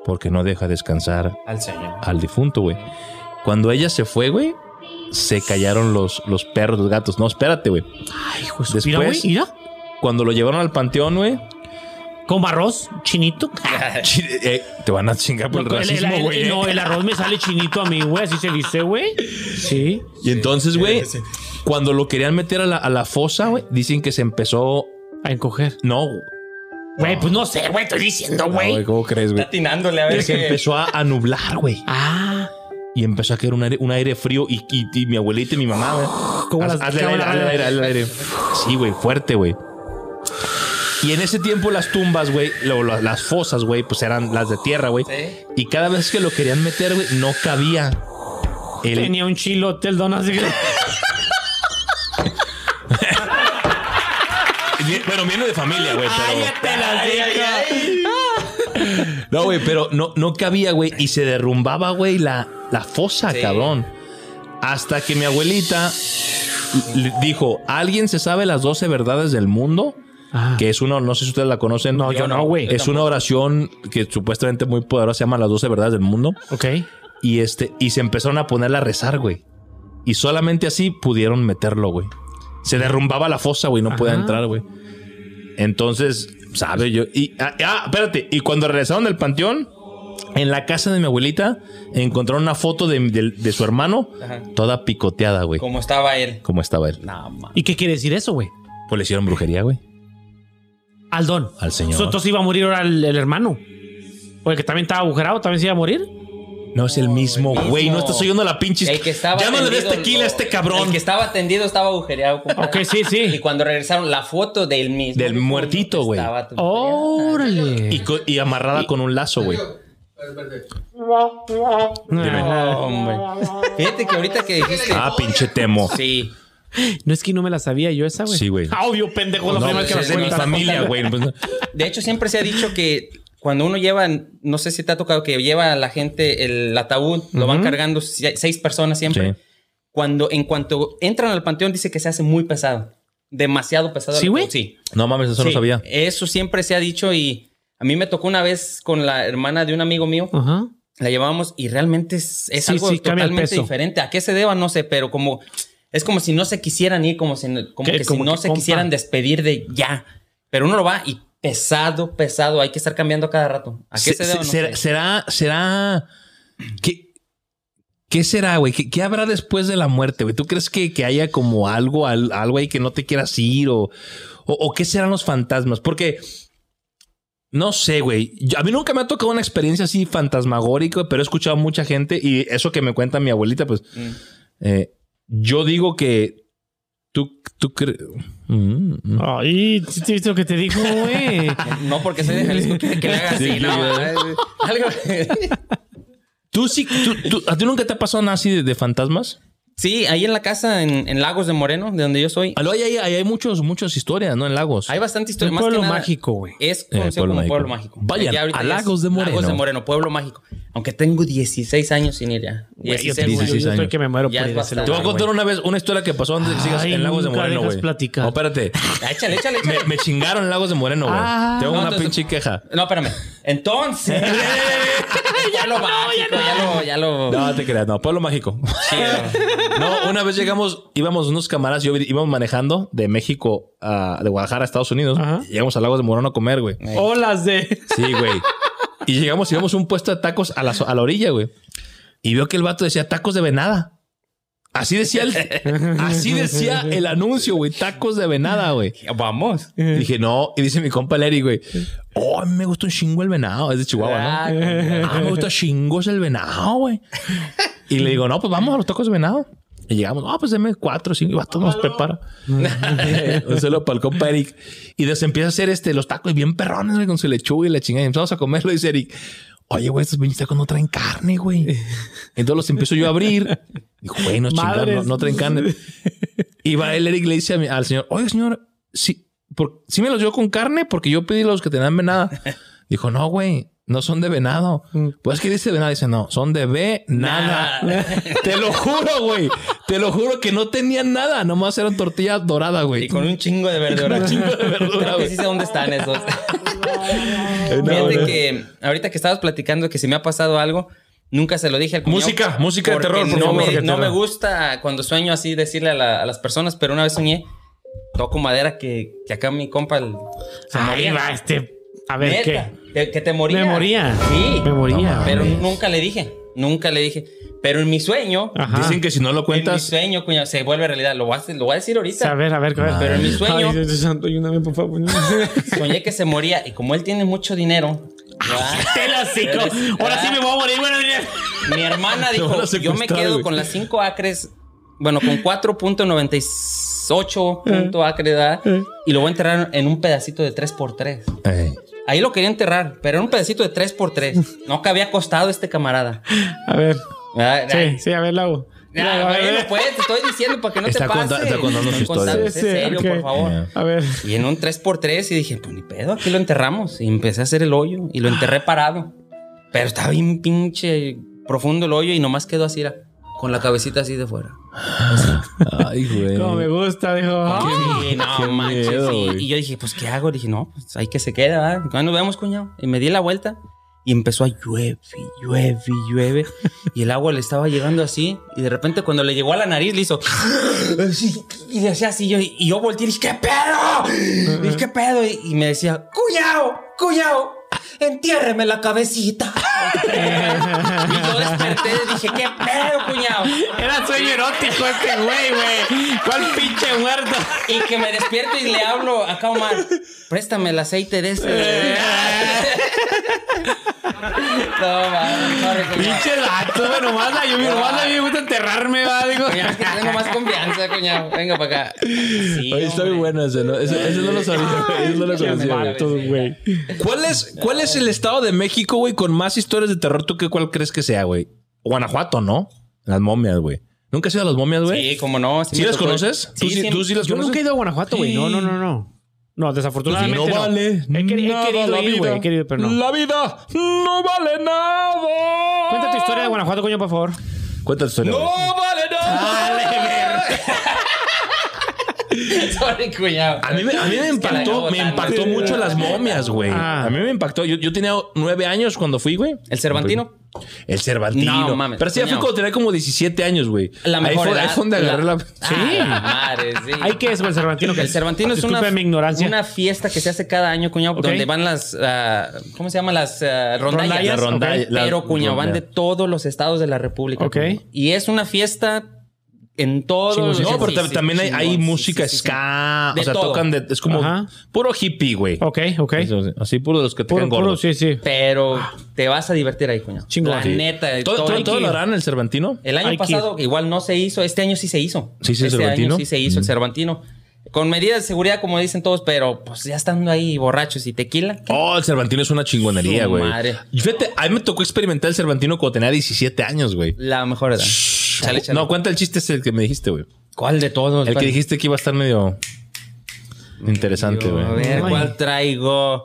porque no deja descansar Al señor. al difunto, güey. Cuando ella se fue, güey, se callaron los, los perros, los gatos. No, espérate, güey. Ay, hijo de su- Mira, güey, mira. Cuando lo llevaron al panteón, güey, Con arroz, chinito. chi- eh, te van a chingar por el, racismo, güey. no, el arroz me sale chinito a mí, güey. Así se dice, güey. Sí. Y entonces, güey, cuando lo querían meter a la, a la fosa, güey, dicen que se empezó. A encoger. No, Güey, pues no sé, güey. Estoy diciendo, güey. ¿cómo crees, güey? Está atinándole a ver Que se empezó a, a nublar, güey. Ah. Y empezó a caer un aire, un aire frío. Y, y- y mi abuelita y mi mamá, güey. Haz- las- hazle el aire, hazle el aire, hazle el aire. Sí, güey, fuerte, güey. Y en ese tiempo las tumbas, güey, las fosas, güey, pues eran las de tierra, güey. Sí. Y cada vez que lo querían meter, güey, no cabía. El, Tenía un chilote el don así que... Bueno, viene de familia, güey, pero. No, güey, pero no, no cabía, güey. Y se derrumbaba, güey, la, la fosa, Sí. cabrón. Hasta que mi abuelita dijo: ¿Alguien se sabe las 12 verdades del mundo? Ah. Que es una, no sé si ustedes la conocen. No, yo no, güey. Es una oración que supuestamente muy poderosa, se llama las 12 verdades del mundo. Ok. Y este, y se empezaron a ponerla a rezar, güey. Y solamente así pudieron meterlo, güey. Se derrumbaba la fosa, güey, no podía entrar, güey. Entonces, sabe yo. Y, ah, ah, espérate. Y cuando regresaron del panteón, en la casa de mi abuelita, encontraron una foto de, de- de su hermano, Ajá. toda picoteada, güey. Como estaba él. Como estaba él. ¿Y qué quiere decir eso, güey? Pues le hicieron brujería, güey. Al don. Al señor. So, Entonces iba a morir ahora el, el hermano. O el que también estaba agujerado, también se iba a morir. No es el mismo, el güey. No estás oyendo la pinche. El que estaba Ya no le des tendido, tequila a este El cabrón. que estaba tendido estaba agujereado. compadre. Ok, sí, sí. Y cuando regresaron, la foto del mismo. Del muertito, güey. estaba Órale. Y, y amarrada con un lazo, güey. No, hombre. Fíjate que ahorita que dijiste. Ah, pinche temo. Sí. No es que no me la sabía yo esa, güey. Sí, güey. Ah, obvio, pendejo. la No, primera pues que la es de mi familia, güey. Pues no. De hecho, siempre se ha dicho que cuando uno lleva, no sé si te ha tocado que lleva a la gente el ataúd, lo van cargando si- seis personas siempre. Sí. Cuando, en cuanto entran al panteón, dice que se hace muy pesado. Demasiado pesado. ¿Sí, güey? Sí. No mames, eso no sabía. Eso siempre se ha dicho y a mí me tocó una vez con la hermana de un amigo mío. Ajá. La llevábamos y realmente es, es Sí, algo totalmente diferente. ¿A qué se deba? No sé, pero como es como si no se quisieran ir, como, si, como Que- que como si no que, se compa. quisieran despedir de ya. Pero uno lo va y pesado, pesado. Hay que estar cambiando cada rato. ¿A qué se? No será, será, será- ¿Qué, qué será, güey? ¿Qué, qué habrá después de la muerte, güey? ¿Tú crees que, que haya como algo, al- algo ahí que no te quieras ir? O, o, o qué serán los fantasmas? Porque no sé, güey. Yo- A mí nunca me ha tocado una experiencia así fantasmagórica, pero he escuchado a mucha gente y eso que me cuenta mi abuelita, pues Mm. eh, yo digo que tú, tú crees. Ay, ¿sí te viste lo que te dijo, güey? No porque soy de Jalisco que le haga así, Sí, ¿no? Algo. ¿Tú sí, tú- tú- ¿A ti nunca te ha pasado nada así de, de fantasmas? Sí, ahí en la casa, en, en Lagos de Moreno, de donde yo soy, Aló, ahí hay, ahí hay muchos, muchas historias, ¿no? En Lagos. hay bastante historia. Un Más que pueblo nada, mágico, güey. Es Eh, conocido pueblo como mágico. pueblo mágico. Vayan Ya a Lagos de Moreno. Lagos de Moreno, pueblo mágico. Aunque tengo 16 años sin ir ya. Güey, yo 16, tengo- yo 16 estoy años. que me muero Ya por ir a ese bastante. Te voy a contar una vez una historia que pasó antes de que sigas en Lagos de Moreno, güey. platicar. No, espérate. Ah, Échale, échale, échale. Me, me chingaron en Lagos de Moreno, güey. Ah. Tengo No, una entonces- pinche queja. No, espérame. Entonces. ya lo mágico, ya lo, ya lo. No, te creas, no. Pueblo mágico. No, una vez llegamos, íbamos unos camaradas, yo íbamos manejando de México a, de Guadalajara a Estados Unidos. Ajá. Y Llegamos a Lagos de Moreno a comer, güey. Olas de. Sí, güey. Y llegamos y vimos un puesto de tacos a la, a la orilla, güey. Y veo que el vato decía tacos de venada. Así decía el, así decía el anuncio, güey. Tacos de venada, güey. Vamos. Y dije, no. Y dice mi compa Larry, güey. Oh, a mí me gusta un chingo el venado. Es de Chihuahua, Ah, ¿no? Ah, me gusta chingos el venado, güey. Y le digo, no, pues vamos a los tacos de venado. Y llegamos, no, pues deme cuatro, cinco. Y vato nos prepara. un saludo para el compa Eric. Y nos empieza a hacer este, los tacos bien perrones, güey, con su lechuga y la chingada. Y empezamos a comerlo. Dice Eric, oye, güey, estos pinches tacos no traen carne, güey. Entonces los empiezo yo a abrir. Dijo, güey, no chingados, no, no traen carne. Y va el Eric le dice a mi- al señor, oye, señor, sí, por, sí me los dio con carne porque yo pedí los que tenían venada. Dijo, no, güey, no son de venado. Pues que dice venado, dice, no, son de ve nada. Te lo juro, güey. Te lo juro que no tenían nada. Nomás eran tortillas doradas, güey. Y con un chingo de verdura. Un chingo de verdura, Creo que sí sé dónde están esos. No, Fíjate no. que ahorita que estabas platicando que si me ha pasado algo, nunca se lo dije al cuñado. Música, música de terror, por no favor. Me, no gusta cuando sueño así decirle a, la- a las personas, pero una vez soñé, toco madera que, que acá mi compa el- se Ahí va este. A ver, Neta, ¿qué? te- que te moría. Me moría. Sí. Me moría. Pero nunca le dije. Nunca le dije. Pero en mi sueño, Ajá. Dicen que si no lo en mi cuentas, sueño, cuñado, se vuelve realidad. Lo voy a, lo voy a decir ahorita. A ver, a ver, a ver. Pero en mi sueño, Ay, Dios santo, ayúdame, por favor. soñé que se moría. Y como él tiene mucho dinero, cico. Ahora sí me voy a morir. Bueno, mira. mi hermana dijo, yo me quedo güey". con las 5 acres, bueno, con 4.98 punto acre, ¿verdad? Eh. Y lo voy a enterrar en un pedacito de 3x3. Ey. Ahí lo quería enterrar, pero era un pedacito de 3x3. No cabía acostado este camarada. A ver. Sí, sí, a ver, Lago. Ya, a ver, bueno, pues, te estoy diciendo para que no Está te pase. conta- está contando su Estoy contando, historia. sé serio, ok. por favor. A ver. Y en un 3x3 y dije, pues ni pedo, aquí lo enterramos. Y empecé a hacer el hoyo y lo enterré parado. Pero estaba bien pinche profundo el hoyo y nomás quedó así, era, con la cabecita así de fuera. Ay, güey. Como me gusta, dijo. Sí, no qué manches. miedo, sí. Y yo dije, pues, ¿qué hago? Dije, no, pues ahí que se queda, ¿verdad? Cuando nos vemos, cuñado. Y me di la vuelta y empezó a llueve, llueve, y llueve. Y el agua le estaba llegando así. Y de repente, cuando le llegó a la nariz, le hizo. y le hacía así. Yo, y yo volteé y dije, ¿qué pedo? Y dije, ¿qué pedo? Y, y me decía, cuñado, cuñado, entiérreme la cabecita. y yo desperté y dije, ¿qué pedo, cuñado? Era sueño erótico este güey, güey. ¿Cuál pinche muerto? Y que me despierto y le hablo acá a Omar. Préstame el aceite de ese. no, man. Pinche dato, güey. Nomás a, yo, nomás a mí me gusta enterrarme, va. Digo. Cuñado, es que tengo más confianza, cuñado. Venga para acá. Sí, Oye, está muy bueno ese, ¿no? Ese, ese no lo sabía, güey. Ese no lo conocía, güey. ¿Cuál es, ¿Cuál es el estado de México, güey, con más historias de terror? ¿Tú qué cuál crees que sea, güey? Guanajuato, ¿no? Las momias, güey. ¿Nunca has ido a las momias, güey? Sí, como no. ¿Sí las tocó- conoces? ¿Tú sí- tú sí las Yo nunca he conoces? ido a Guanajuato, güey. No, no, no, no. No, desafortunadamente no, no. vale. He, queri- he nada querido la ir, güey. vida. He querido, pero no. La vida no vale nada. Cuenta tu historia de Guanajuato, coño, por favor. Cuenta tu historia. ¡No vale nada! Sorry, cuñado. A mí, me, a mí me la impactó, me mucho las momias, güey. Ah. A mí me impactó. Yo, yo tenía nueve años cuando fui, güey. ¿El Cervantino? El Cervantino. No, mames, Pero sí, ya fui cuando tenía como 17 años, güey. La ahí mejor fue, edad. ahí fue donde agarré la... Sí. madre, sí. ¿Hay qué es, güey, el Cervantino? El Cervantino es una, mi ignorancia. una fiesta que se hace cada año, cuñado, donde van las, ah, ¿cómo se llaman? Las ah, rondallas. La rondalla- la Pero, cuñado, van de todos los estados de la República. Ok. cuñado. Y es una fiesta en los... sí, No, pero sí, tam- sí, también hay, sí, música sí, sí, sí. ska. De o sea, todo. tocan de... Es como Ajá. puro hippie, güey. Ok, ok. Así, así, puro de los que Puro, tocan puro, gordos. sí, sí. Pero te vas a divertir ahí, cuñado. Chingón. La Sí. neta. de ¿Todo, todo todo, todo lo harán el Cervantino? El año Hay que pasado igual no se hizo, este año sí se hizo. ¿Sí el este Cervantino? año sí se hizo el Cervantino. Con medidas de seguridad, como dicen todos, pero pues ya estando ahí borrachos y tequila. ¿qué? Oh, el Cervantino es una chingonería, güey. madre. Y fíjate, a mí me tocó experimentar el Cervantino cuando tenía 17 años, güey. La mejor edad. Chale, chale. No, cuenta el chiste es el que me dijiste, güey. ¿Cuál de todos? El que dijiste que iba a estar medio interesante, A güey. ver, Ay. ¿cuál traigo?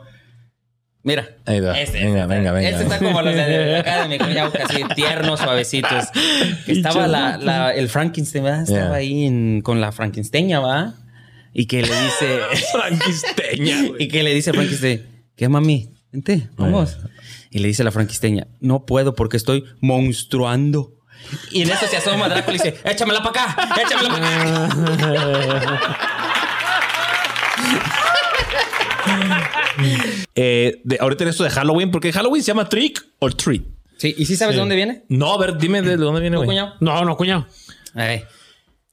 Mira. Ahí va. Este, Venga, este venga, está- venga. Este está como los de acá de mi cuñado, así tiernos, suavecitos. Que Estaba la, la- el Frankenstein, ¿verdad? Estaba Yeah. ahí en- con la Frankensteña, ¿va? Y que le dice... Franquisteña, güey. y que le dice a Frankenstein, ¿qué mami? Vente, vamos. Y le dice la franquisteña, no puedo porque estoy monstruando. Y en eso se asoma Drácula y dice, échamela para acá, échamela para acá. Eh, de, ahorita en esto de Halloween, porque Halloween se llama Trick or Treat. Sí, ¿y sí sabes de dónde viene? No, a ver, dime de dónde viene, ¿Tu güey. No, no, cuñado. A ver.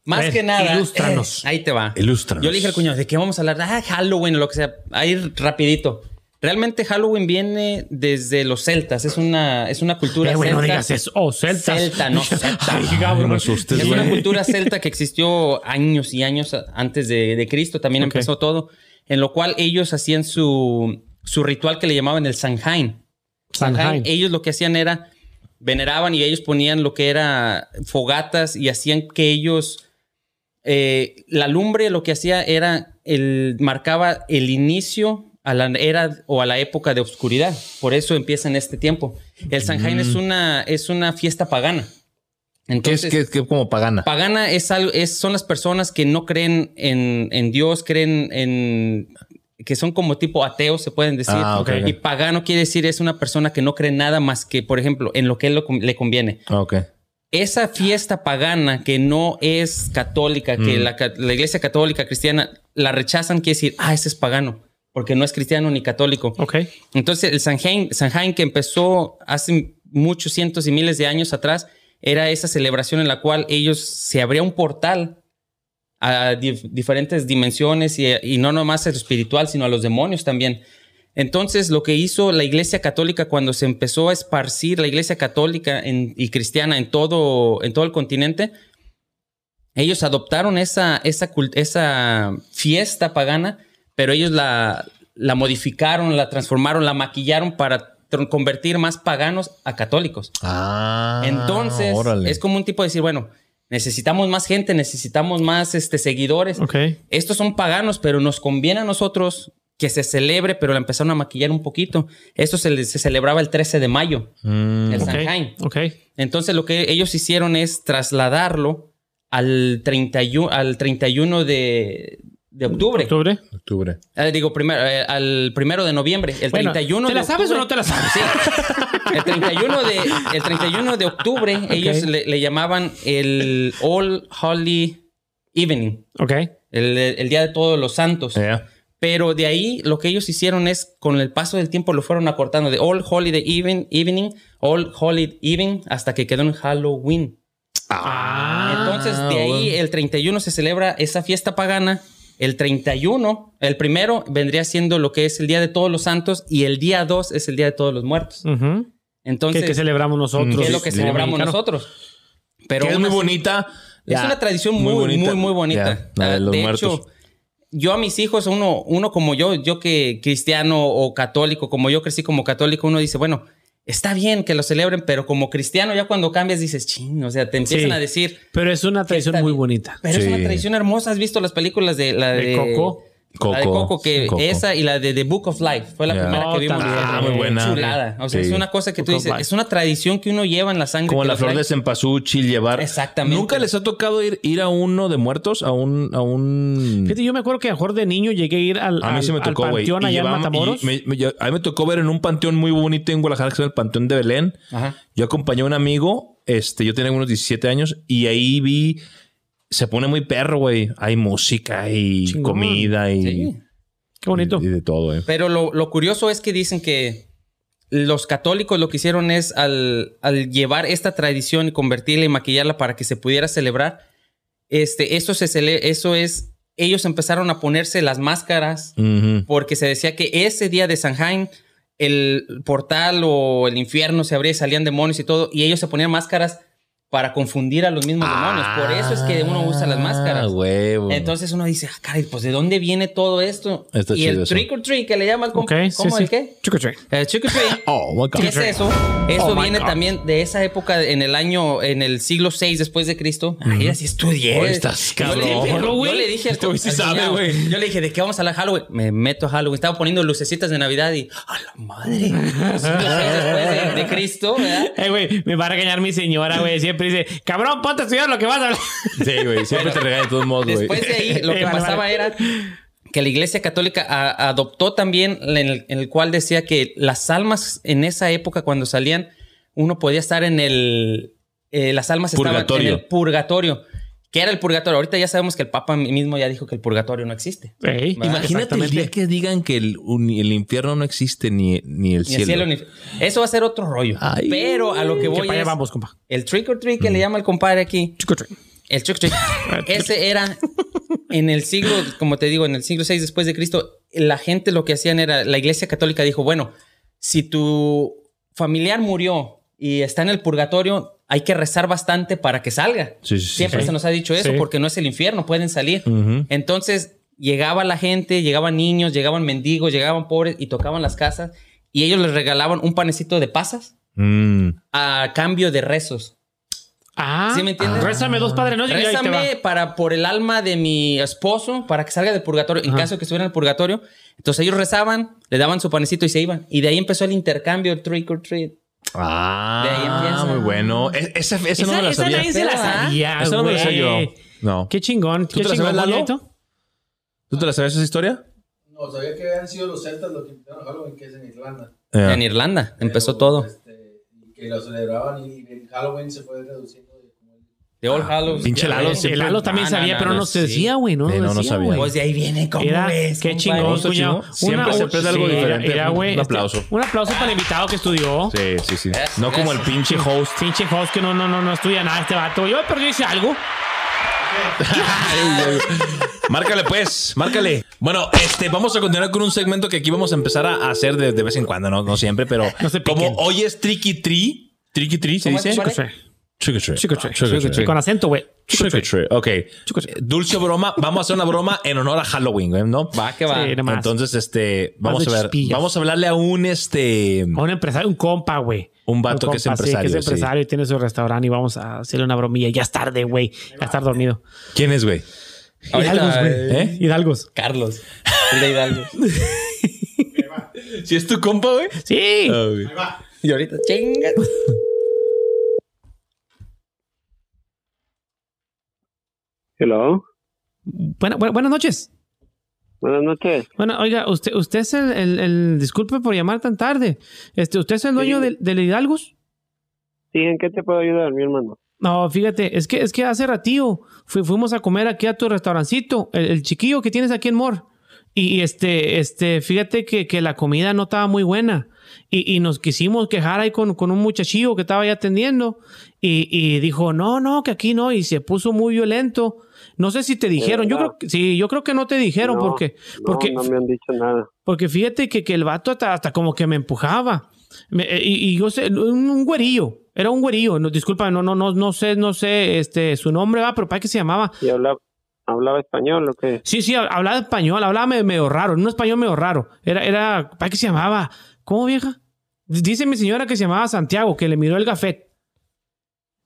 Más A ver, que nada. ilústranos. eh, ahí te va. Ilústranos. Yo le dije al cuñado, ¿de qué vamos a hablar? Ah, Halloween o lo que sea. A ir rapidito. Realmente Halloween viene desde los celtas. Es una, es una cultura Eh, güey, no celta. digas eso. Oh, celtas. Celta, no celta. Ay, No cabrón. asustes, Es una cultura celta que existió años y años antes de, de Cristo. También empezó todo. En lo cual ellos hacían su, su ritual que le llamaban el Sanjain. Samhain. Ellos lo que hacían era veneraban y ellos ponían lo que era fogatas y hacían que ellos eh, la lumbre lo que hacía era el, marcaba el inicio a la era o a la época de oscuridad. Por eso empieza en este tiempo. El Samhain es, una, es una fiesta pagana. ¿Qué es, Entonces, qué es- qué es como pagana? Pagana es algo, es, son las personas que no creen en, en Dios, creen en que son como tipo ateos, se pueden decir. Ah. Y pagano quiere decir es una persona que no cree nada más que, por ejemplo, en lo que él lo- le conviene. Ah. Esa fiesta pagana que no es católica, que Mm. la, la iglesia católica cristiana la rechazan, quiere decir, ah, ese es pagano, porque no es cristiano ni católico. Entonces, el Samhain que empezó hace muchos cientos y miles de años atrás, era esa celebración en la cual ellos se abría un portal a dif- diferentes dimensiones y, y no nomás a lo espiritual, sino a los demonios también. Entonces, lo que hizo la Iglesia Católica cuando se empezó a esparcir la Iglesia Católica en- y cristiana en todo, en todo el continente, ellos adoptaron esa, esa fiesta pagana, pero ellos la, la modificaron, la transformaron, la maquillaron para convertir más paganos a católicos. Ah. Entonces, órale. es como un tipo de decir, bueno, necesitamos más gente, necesitamos más este, seguidores. Ok. Estos son paganos, pero nos conviene a nosotros que se celebre, pero la empezaron a maquillar un poquito. Esto se, le- se celebraba el 13 de mayo, Mm. el Ok. Samhain. Ok. Entonces lo que ellos hicieron es trasladarlo al 31, al 31 de, de octubre. Octubre. Octubre. Eh, digo, primero, eh, al primero de noviembre. El Bueno, 31 ¿Te de la sabes o octubre- no te la sabes? Sí. El 31 de, el 31 de octubre, ellos le, le llamaban el All Holy Evening, Ok. el, el Día de Todos los Santos. Pero de ahí lo que ellos hicieron es, con el paso del tiempo, lo fueron acortando de All Holiday Even, Evening, All Holy Evening, hasta que quedó en Halloween. Ah. Entonces, de ahí bueno. el 31 se celebra esa fiesta pagana. El 31, el primero, vendría siendo lo que es el Día de Todos los Santos y el día 2 es el Día de Todos los Muertos. Entonces, ¿Qué, qué celebramos nosotros? ¿qué es lo que Sí, celebramos mexicano? nosotros? Pero Que es muy así- bonita. es una tradición muy, muy, muy bonita. Ya, la de Ah, los de muertos. hecho, yo a mis hijos, uno, uno como yo, yo que cristiano o católico, como yo crecí como católico, uno dice, bueno, está bien que lo celebren, pero como cristiano ya cuando cambias dices, ching, o sea, te empiezan Sí. a decir, Pero es una tradición muy bonita. pero es una tradición hermosa. ¿Has visto las películas de la De de, Coco. La de Coco. Que Coco. esa y la de The Book of Life fue la primera Oh, que vimos. también. Ah, muy buena. Chulada. O sea, Sí. es una cosa que tú Book dices, es una tradición que uno lleva en la sangre. Como la lo flor de cempasúchil llevar. Exactamente. ¿Nunca les ha tocado ir, ir a uno de muertos? A un... A un... Fíjate, yo me acuerdo que a lo mejor de niño llegué a ir al, A mí al- sí me al tocó, güey. panteón allá en Matamoros. y me- me- yo- a mí me tocó ver en un panteón muy bonito en Guadalajara, que se llama el Panteón de Belén. Ajá. Yo acompañé a un amigo, este, yo tenía unos 17 años, y ahí vi, se pone muy perro, güey. Hay música y Chingón. comida y, Sí. Qué bonito. y de todo, eh. Pero lo, lo curioso es que dicen que los católicos lo que hicieron es al, al llevar esta tradición y convertirla y maquillarla para que se pudiera celebrar, este, eso, se cele- eso es, ellos empezaron a ponerse las máscaras porque se decía que ese día de Samhain el portal o el infierno se abría y salían demonios y todo, y ellos se ponían máscaras para confundir a los mismos demonios. Por eso es que uno usa las Ah, máscaras. huevo. Entonces uno dice, ah, caray, pues ¿de dónde viene todo esto? Está y chido el eso. trick or treat que le llama el comp- Ok, sí, ¿Cómo sí. el qué? Trick or treat. El trick or treat. Oh, my God. ¿Qué es eso? Eso Oh viene también de esa época en el año, en el siglo VI después de Cristo. Ay, así estudié. Oh, estás Yo le- cabrón. Yo, yo le dije al güey sí al sabe, güey. Yo le dije, ¿de qué vamos a hablar Halloween? Me meto a Halloween. Estaba poniendo lucecitas de Navidad y a la madre. Siglo VI después de, de Cristo, ¿verdad? Eh, güey, me va a regañar mi señora, güey. Siempre dice, cabrón, ponte a estudiar lo que vas a hablar. Sí, güey. Siempre te regañan de todos modos, güey. Después de ahí, lo que pasaba era que la Iglesia Católica a- adoptó también en el, en el cual decía que las almas en esa época cuando salían, uno podía estar en el... eh, las almas estaban Purgatorio. en el purgatorio. ¿Qué era el purgatorio? Ahorita ya sabemos que el Papa mismo ya dijo que el purgatorio no existe. Ey, ¿Verdad? Imagínate el día que digan que el, infierno no existe ni, ni el Ni cielo. el cielo ni... Eso va a ser otro rollo. Ay. Pero a lo que Que voy allá es... vamos, compa. El trick or treat que le llama el compadre aquí... Trick or treat. El trick or treat. Ese era en el siglo, como te digo, en el siglo VI después de Cristo, la gente lo que hacían era, la iglesia católica dijo, bueno, si tu familiar murió y está en el purgatorio, hay que rezar bastante para que salga. Sí, sí, sí, Siempre sí. se nos ha dicho eso Sí. porque no es el infierno, pueden salir. Entonces llegaba la gente, llegaban niños, llegaban mendigos, llegaban pobres y tocaban las casas y ellos les regalaban un panecito de pasas Mm. a cambio de rezos. Ah, ¿Sí me entiendes? Rézame dos padres no. Rézame para por el alma de mi esposo, para que salga del purgatorio, en caso de que estuviera en el purgatorio. Entonces ellos rezaban, le daban su panecito y se iban. Y de ahí empezó el intercambio, el trick or treat. Ah, De ahí empieza. muy bueno. E- Esa, esa no me la esa sabía. nadie se la ¿ah? sabía, Esa no me la sé yo. No. Qué chingón. ¿Tú Qué te la sabes, Lalo? ¿Tú te la sabes esa historia? No, sabía que habían sido los celtas los que inventaron Halloween, que es en Irlanda. Eh, En Irlanda empezó Pero, todo. este, y que lo celebraban y el Halloween se fue reduciendo. De All Hallows. pinche Lalo El siempre- Lalo también no, sabía, no, pero no, no, se sí. decía, güey. No, Sí, no, no decía, sabía. güey. Pues de ahí viene, ¿cómo Era, ves? qué compadre? chingón, cuñado. chingón. Siempre se aprende algo sí, diferente. era, güey, Un este, aplauso. un aplauso para el invitado que estudió. Sí, sí, sí. Gracias, No como el gracias. pinche host. Pinche host que no, no, no, no estudia nada este vato. Yo, pero yo hice algo. Márcale pues, márcale. Bueno, este, vamos a continuar con un segmento que aquí vamos a empezar a hacer de, de vez en cuando, no, no siempre, pero No se como hoy es Tricky Tree, Tricky Tree, ¿se ¿Cómo es, dice? cuál Chico, chico, Tricky chico, Tree. Con acento, güey. Chico, Tricky Tree. Ok. Chico, chico. Dulce broma. Vamos a hacer una broma en honor a Halloween, güey, ¿no? Va, que va. Sí, nada más. Entonces, este, vamos a ver. chispillas. Vamos a hablarle a un, este, A un empresario, un compa, güey. un vato que es compa, sí, empresario. que es sí. empresario y tiene su restaurante y vamos a hacerle una bromilla. Ya es tarde, güey. Ya estar dormido. ¿Quién es, güey? Hidalgos, güey. ¿Eh? Hidalgos. Carlos. El de Hidalgo. ¿Si es tu compa, güey? Sí. Va. Y ahorita, chinga. Hello. Buena- buena- buenas noches. Buenas noches. Bueno, oiga, usted, usted es el, el- el- disculpe por llamar tan tarde. Este, ¿usted es el dueño Sí. del, del Hidalgos? Sí, ¿en qué te puedo ayudar, mi hermano? No, fíjate, es que, es que hace ratío fui- fuimos a comer aquí a tu restaurancito, el, el chiquillo que tienes aquí en Mor. Y, y este, este, fíjate que, que la comida no estaba muy buena. Y, y nos quisimos quejar ahí con, con un muchachillo que estaba ahí atendiendo. Y, y dijo, no, no, que aquí no. Y se puso muy violento. No sé si te dijeron. Yo creo que, sí, yo creo que no te dijeron No, porque, No, porque no me han dicho nada. porque fíjate que, que el vato hasta, hasta como que me empujaba. Me- eh, y, y yo sé, un, un güerillo. Era un güerillo. No, disculpa, no, no, no, no sé, no sé este, su nombre, va, pero para qué se llamaba. ¿Y hablaba, hablaba español o qué? Sí, sí, hablaba español, hablaba medio, medio raro, un español medio raro. Era, era, ¿para qué se llamaba? ¿Cómo vieja? Dice mi señora que se llamaba Santiago, que le miró el gafet.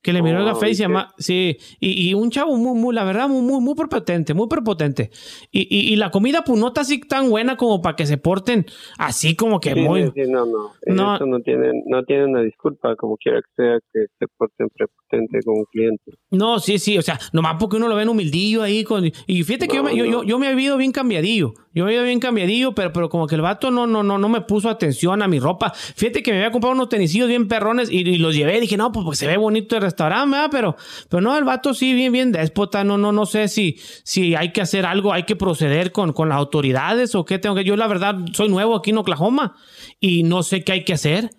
Que le miró el Oh, y se ¿y qué? llama, sí, y, y un chavo muy, muy, la verdad, muy, muy, muy prepotente, muy prepotente. Y, y, y la comida, pues no está así tan buena como para que se porten así como que Sí, muy... sí, no, no. No. Eso no tiene, no tiene una disculpa, como quiera que sea, que se porten prepotente con un cliente. No, sí, sí, o sea, nomás porque uno lo ve en humildillo ahí con... Y fíjate que yo, No, me, yo, no. yo, yo me había ido bien cambiadillo. Yo me había ido bien cambiadillo, pero, pero como que el vato no, no, no, no me puso atención a mi ropa. Fíjate que me había comprado unos tenisillos bien perrones y, y los llevé. Dije, no, pues porque se ve bonito el restaurante, ¿verdad? Pero, pero no, el vato sí, bien, bien déspota. No, no, no sé si, si hay que hacer algo, hay que proceder con, con las autoridades o qué tengo que... Yo la verdad soy nuevo aquí en Oklahoma y no sé qué hay que hacer.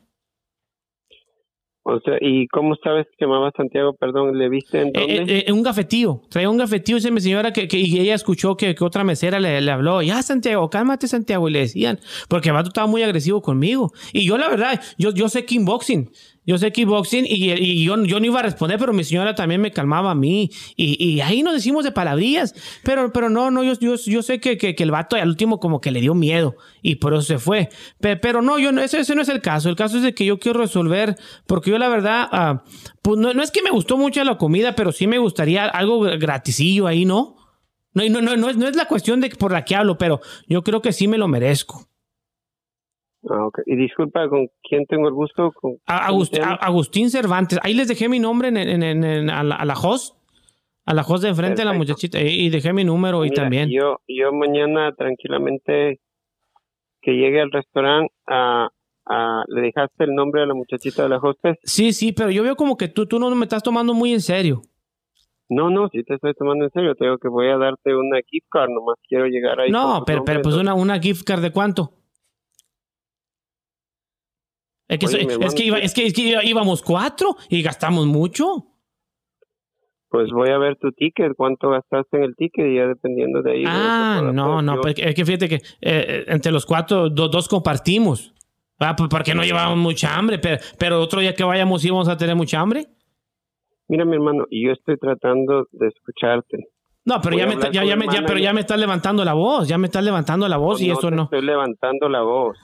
O sea, ¿y cómo sabes que llamaba Santiago? Perdón, ¿le viste en Eh, dónde? eh, eh, un gafetío. Traía un gafetío, dice mi señora, que, que- y ella escuchó que, que otra mesera le, le habló. Ya, Santiago, cálmate, Santiago. Y le decían, porque el vato estaba muy agresivo conmigo. Y yo, la verdad, yo, yo sé kickboxing. Yo sé kickboxing y, y yo, yo no iba a responder, pero mi señora también me calmaba a mí. Y, ahí nos decimos de palabrillas. Pero, pero no, no, yo, yo, yo sé que, que, el vato al último como que le dio miedo y por eso se fue. Pe- Pero, no, yo no, ese, ese no es el caso. El caso es de que yo quiero resolver, porque yo la verdad, ah, pues no, no es que me gustó mucho la comida, pero sí me gustaría algo graticillo ahí, ¿no? No, no, no, no, es, no es la cuestión de por la que hablo, pero yo creo que sí me lo merezco. Ah, ok. Y disculpa, ¿con quién tengo el gusto? ¿Con A- a- Agustín Cervantes. Ahí les dejé mi nombre en, en- en- en- a, la, a la host. A la host de enfrente, a la Perfecto. muchachita. Y, y dejé mi número y también. Yo, yo mañana tranquilamente que llegue al restaurante, ah, ¿le dejaste el nombre a la muchachita de la hostess? Sí, sí, pero yo veo como que tú, tú no me estás tomando muy en serio. No, no, si te estoy tomando en serio, te digo que voy a darte una gift card, nomás quiero llegar ahí. No, pero, pero pues una, una gift card de cuánto. Es que, Oye, es, iba- es que es que iba- íbamos cuatro y gastamos mucho. Pues voy a ver tu ticket, cuánto gastaste en el ticket y ya dependiendo de ahí. Ah, no, no, es que fíjate que eh, eh, entre los cuatro, do- dos compartimos. Ah, pues porque no llevábamos mucha hambre, pero, pero otro día que vayamos íbamos a tener mucha hambre. Mira, mi hermano, y yo estoy tratando de escucharte. No, pero Voy ya me, hablar ya, ya me, ya- pero ya me estás levantando la voz, ya me estás levantando la voz y no eso te no. Estoy levantando la voz.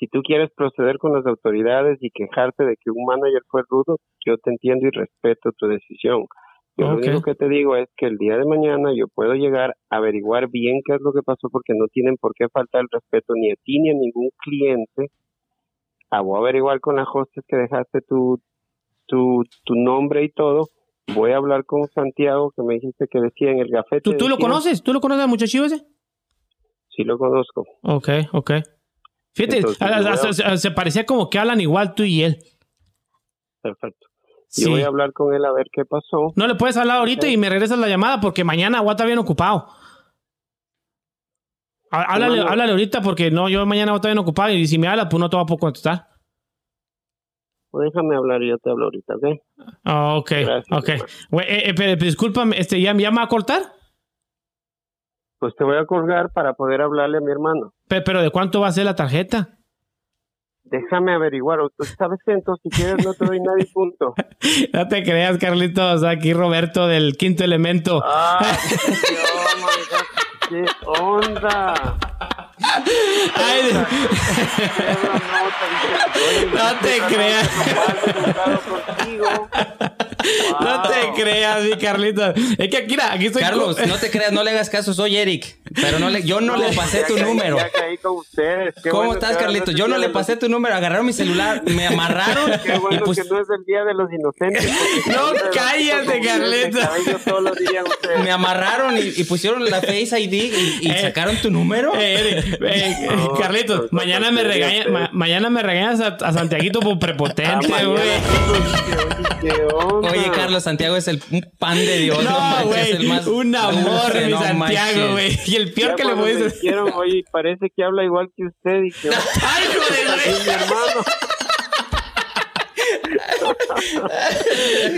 Si tú quieres proceder con las autoridades y quejarte de que un manager fue rudo, yo te entiendo y respeto tu decisión. Yo Ok. lo único que te digo es que el día de mañana yo puedo llegar a averiguar bien qué es lo que pasó porque no tienen por qué faltar el respeto ni a ti ni a ningún cliente. Ah, voy a averiguar con la hostess que dejaste tu, tu, tu nombre y todo. Voy a hablar con Santiago que me dijiste que decía en el gafete. ¿Tú, tú lo decía- conoces? ¿Tú lo conoces al muchachillo ese? Sí lo conozco. Ok, ok. Fíjate, Entonces, a- a- yo voy a- a- se parecía como que hablan igual tú y él. Perfecto. Sí. Yo voy a hablar con él a ver qué pasó. No le puedes hablar ahorita y me regresas la llamada porque mañana voy a estar bien ocupado. Há- Háblale, háblale ahorita porque no, yo mañana voy a estar bien ocupado y si me habla, pues no te voy a poder contestar. Pues déjame hablar y yo te hablo ahorita, ¿ok? Ah, ok, Gracias, ok. Güey, eh, eh, pero, discúlpame, este, ¿ya, ¿ya me va a cortar? Pues te voy a colgar para poder hablarle a mi hermano. Pe- Pero, ¿de cuánto va a ser la tarjeta? Déjame averiguar. Tú ¿Sabes qué? Entonces, si quieres, no te doy nada y punto. No te creas, Carlitos. Aquí Roberto del quinto elemento. ¡Ah! ¡Qué onda! Ay, No te creas. No te creas, mi Carlitos. Es que aquí, aquí estoy. Carlos, no te creas, no le hagas caso, soy Eric. Pero no le, yo no le pasé tu número. Ya caí con ustedes. Qué ¿Cómo bueno estás, que ahora Carlito? no es Yo no le pasé tu número, agarraron mi celular, me amarraron Qué y bueno pues que no es el día de los inocentes. No, cállate, con miles de Carlito. cabello todos los días ustedes. me amarraron y, y pusieron la Face ID y, y Eh. sacaron tu número. Eh, Eric, eh, eh, No, Carlitos, no, mañana no, me regaña, ma- mañana me regañas a, a Santiaguito por Ah, prepotente, mañana, güey. ¿Qué onda? Oye, Carlos Santiago es el pan de Dios. No, güey, el más un amor, mi no Santiago, güey. Y el peor Ya que le puedes decir. oye, parece que habla igual que usted y que ¡Ay, joder, mi hermano.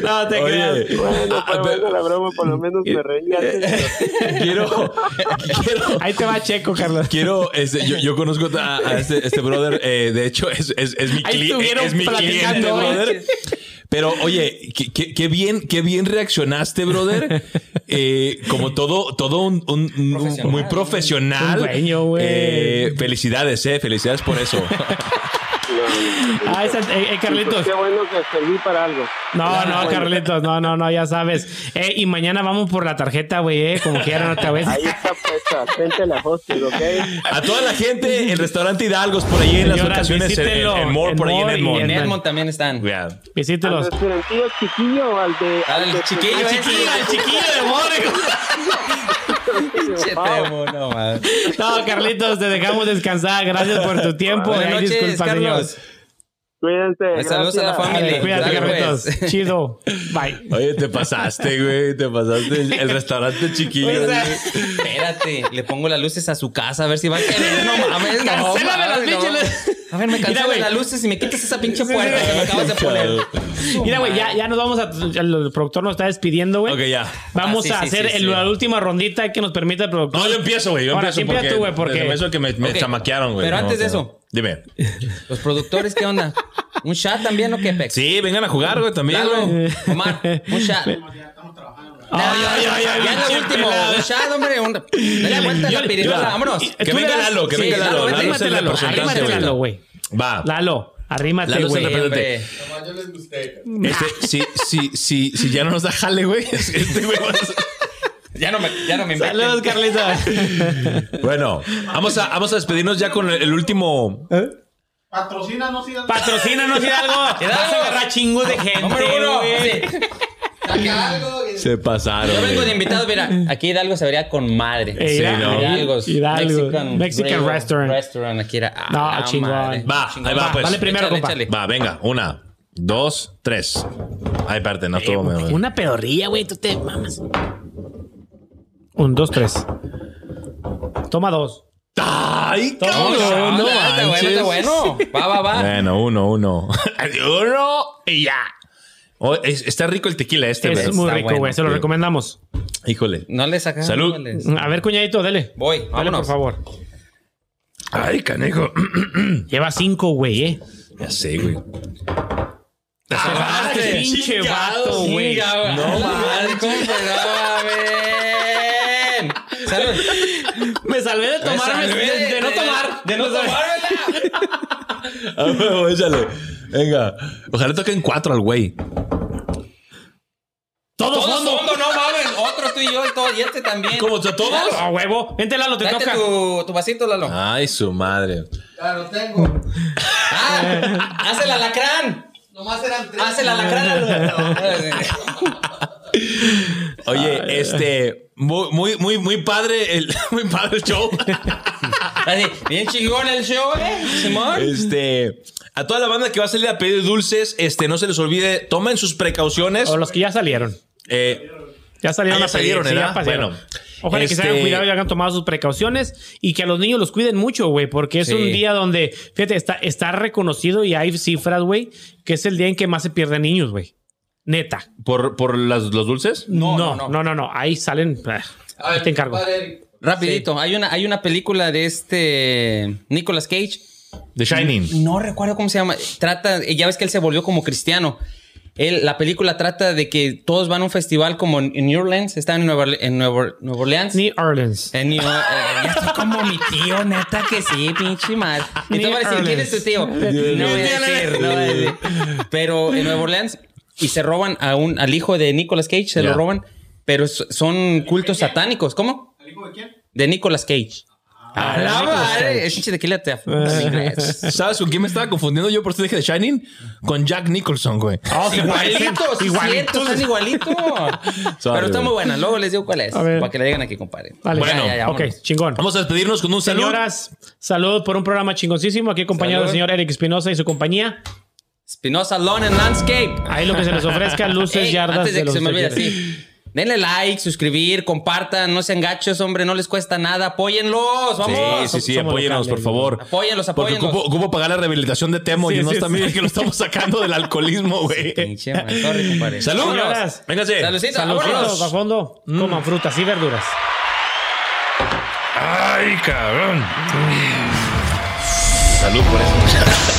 No te Oye, creas. Bueno, Ah, fue pero- buena la broma, por lo menos me reí antes. quiero, quiero, Ahí te va Checo, Carlos. quiero, este, yo, yo conozco a, a este, este brother, eh, de hecho es, es, es mi, cli- es mi cliente, brother. Pero oye, qué, qué- qué bien, qué bien reaccionaste, brother. Eh, como todo, todo un, un- un- Profesional, muy profesional. Un dueño. Eh, felicidades, eh, felicidades por eso. Ay, Sant- eh, eh, Carlitos. Qué bueno que serví para algo. No, no, Carlitos, no, no, no, ya sabes. Eh, y mañana vamos por la tarjeta, güey, eh, como quieran otra vez. Ahí está puesta, frente a la hostel, ¿ok? A toda la gente, el restaurante Hidalgos por ahí en las Señoras, vacaciones, en, en, en por ahí en Edmond. En Edmond también están. Yeah. Al Visítelos. restaurantillo chiquillo, al de... Al de- chiquillo Al ese. chiquillo, al chiquillo de More. No, Carlitos, te dejamos descansar. Gracias por tu tiempo. Buenas noches, disculpa, Carlos. señor. Cuídense, Saludos a la familia. Cuídate, Dale, Carlitos. pues. Chido. Bye. Oye, te pasaste, güey. Te pasaste. El restaurante chiquillo. O sea, güey. Espérate, le pongo las luces a su casa a ver si va a querer. No mames, no. Cancélame las pinches. A ver, me Mira, cancela güey. las luces y me quitas esa pinche puerta que me acabas de poner. Mira, güey, ya, ya nos vamos a. El productor nos está despidiendo, güey. Ok, ya. Vamos Ah, sí, a sí, hacer sí, el- sí. la última rondita que nos permita el productor. No, yo empiezo, güey. Yo Ahora, empiezo sí empieza porque, tú, güey, porque- desde eso que me, me Ok. chamaquearon, güey. Pero No, antes de eso. Dime. Los productores, ¿qué onda? ¿Un shot también o qué, Pex? Sí, vengan a jugar, güey, también, Lalo, güey. Omar, un shot. Ay, ay, ay, ay, Ya lo último, un shot, hombre. Un... Dale vuelta a la pirinola, vámonos. Que venga Lalo, que venga Lalo, Lalo. es el Arrímate, Lalo. representante. Lalo, güey. Va. Lalo, arrímate, Lalo güey. Este, si, si, si, si ya no nos da jale, güey. Este güey va a- Ya no me, ya no me. Saludos, Carlitos. Bueno, vamos a, vamos a despedirnos ya con el, el último. Patrocínanos y Patrocínanos, Hidalgo. Vas a agarrar chingos de gente, Número uno. Algo. Se pasaron. Yo vengo de invitado, mira, aquí Hidalgo se vería con madre. Eh, Sí, Hidalgo, no. Hidalgos. Hidalgo. Mexican restaurant. Restaurant, aquí era. ah, No, la chingón. madre. Va, Chingón. ahí va, pues. Dale primero, Échale, compa. échale. Va, venga. Una, dos, tres. Ay, espérate, no todo me. Una pedorrilla, güey. Tú te mamas. Un, dos, tres. Toma dos. ¡Ay, cabrón! no, No bueno. Va, va, va. Bueno, uno, uno. uno y ya. Oh, es- está rico el tequila este, Es muy está rico, bueno, güey. Se lo recomendamos. Híjole. No le sacas. Salud. A ver, cuñadito, dele. Voy, Dale, vámonos. por favor. Ay, canejo. Lleva cinco, güey, eh. ya sé, güey. Ah, qué pinche vato, güey. No No mames. Salud. Salvé de tomarme, salvé de, de no tomar. De no tomármela. A huevo, échale. Venga. Ojalá toquen cuatro al güey. Todo Todos fondo. fondo, no mames. Otro tú y yo y, todo, y este también. ¿Cómo? ¿Todos? A huevo. Vente, Lalo, te Date toca. tu, tu vasito, Lalo. Ay, su madre. Ya lo tengo. Ah, haz el alacrán. Nomás eran tres. Haz el alacrán. Lalo. Oye, este. Muy, muy, muy, muy padre el, muy padre el show. Así, bien chingón el show, eh, Simón. Este. A toda la banda que va a salir a pedir dulces, este, no se les olvide, tomen sus precauciones. O los que ya salieron. Eh, Ya salieron Ah, a ya pedir, salieron, sí, ya ¿verdad? pasaron. Bueno, Ojalá que se este- hayan cuidado y hayan tomado sus precauciones y que a los niños los cuiden mucho, güey, porque es Sí. un día donde, fíjate, está, está reconocido y hay cifras, güey, que es el día en que más se pierden niños, güey. Neta. ¿Por, por las- los dulces? No, no, no, no. no, no, Ahí salen. ah, A ahí ver, te encargo. padre. Rapidito, hay, una, hay una película de este Nicolas Cage. The Shining. No recuerdo cómo se llama. Trata, ya ves que él se volvió como cristiano. Él, la película trata de que todos van a un festival como en New Orleans. Están en Nueva, en Nueva, Nueva Orleans. New Orleans. En New, eh, ya estoy como mi tío, neta que sí, pinche madre. Y te New voy a decir, ¿quién es tu tío? No voy a decir, no voy a decir. Pero en Nueva Orleans y se roban a un, al hijo de Nicolas Cage, se Ya. lo roban, pero son cultos satánicos. ¿Cómo? ¿El hijo de quién? De Nicolas Cage. A la Nicolas madre. Cage. Es te inglés. ¿Sabes con quién me estaba confundiendo yo por eso dije The Shining? Con Jack Nicholson, güey. Oh, Igualitos, cierto, están igualitos. Pero está muy buena. Luego les digo cuál es. Para que le digan aquí, compadre. Vale. Bueno, Ya, ya, ya, ok, chingón. Vamos a despedirnos con un saludo. Señoras, salud por un programa chingoncísimo. Aquí acompañado del señor Eric Espinosa y su compañía. Spinoza Lawn and Landscape. Ahí lo que se les ofrezca, luces, Ey, yardas. Antes de que se me olvide, sí. Denle like, suscribir, compartan, no sean gachos, hombre, no les cuesta nada. Apóyenlos, vamos. Sí, sí, sí, Somos apóyenos, por favor. Apóyenlos, Porque apóyenlos. ocupo, ocupo pagar la rehabilitación de Temo Sí, y no sí, está sí. bien que lo estamos sacando del alcoholismo, güey. Pinche compadre. Salud. Señoras. Véngase. Saludcita, Saludcitos vámonos. a fondo. Coman frutas y verduras. Ay, cabrón. Salud por eso.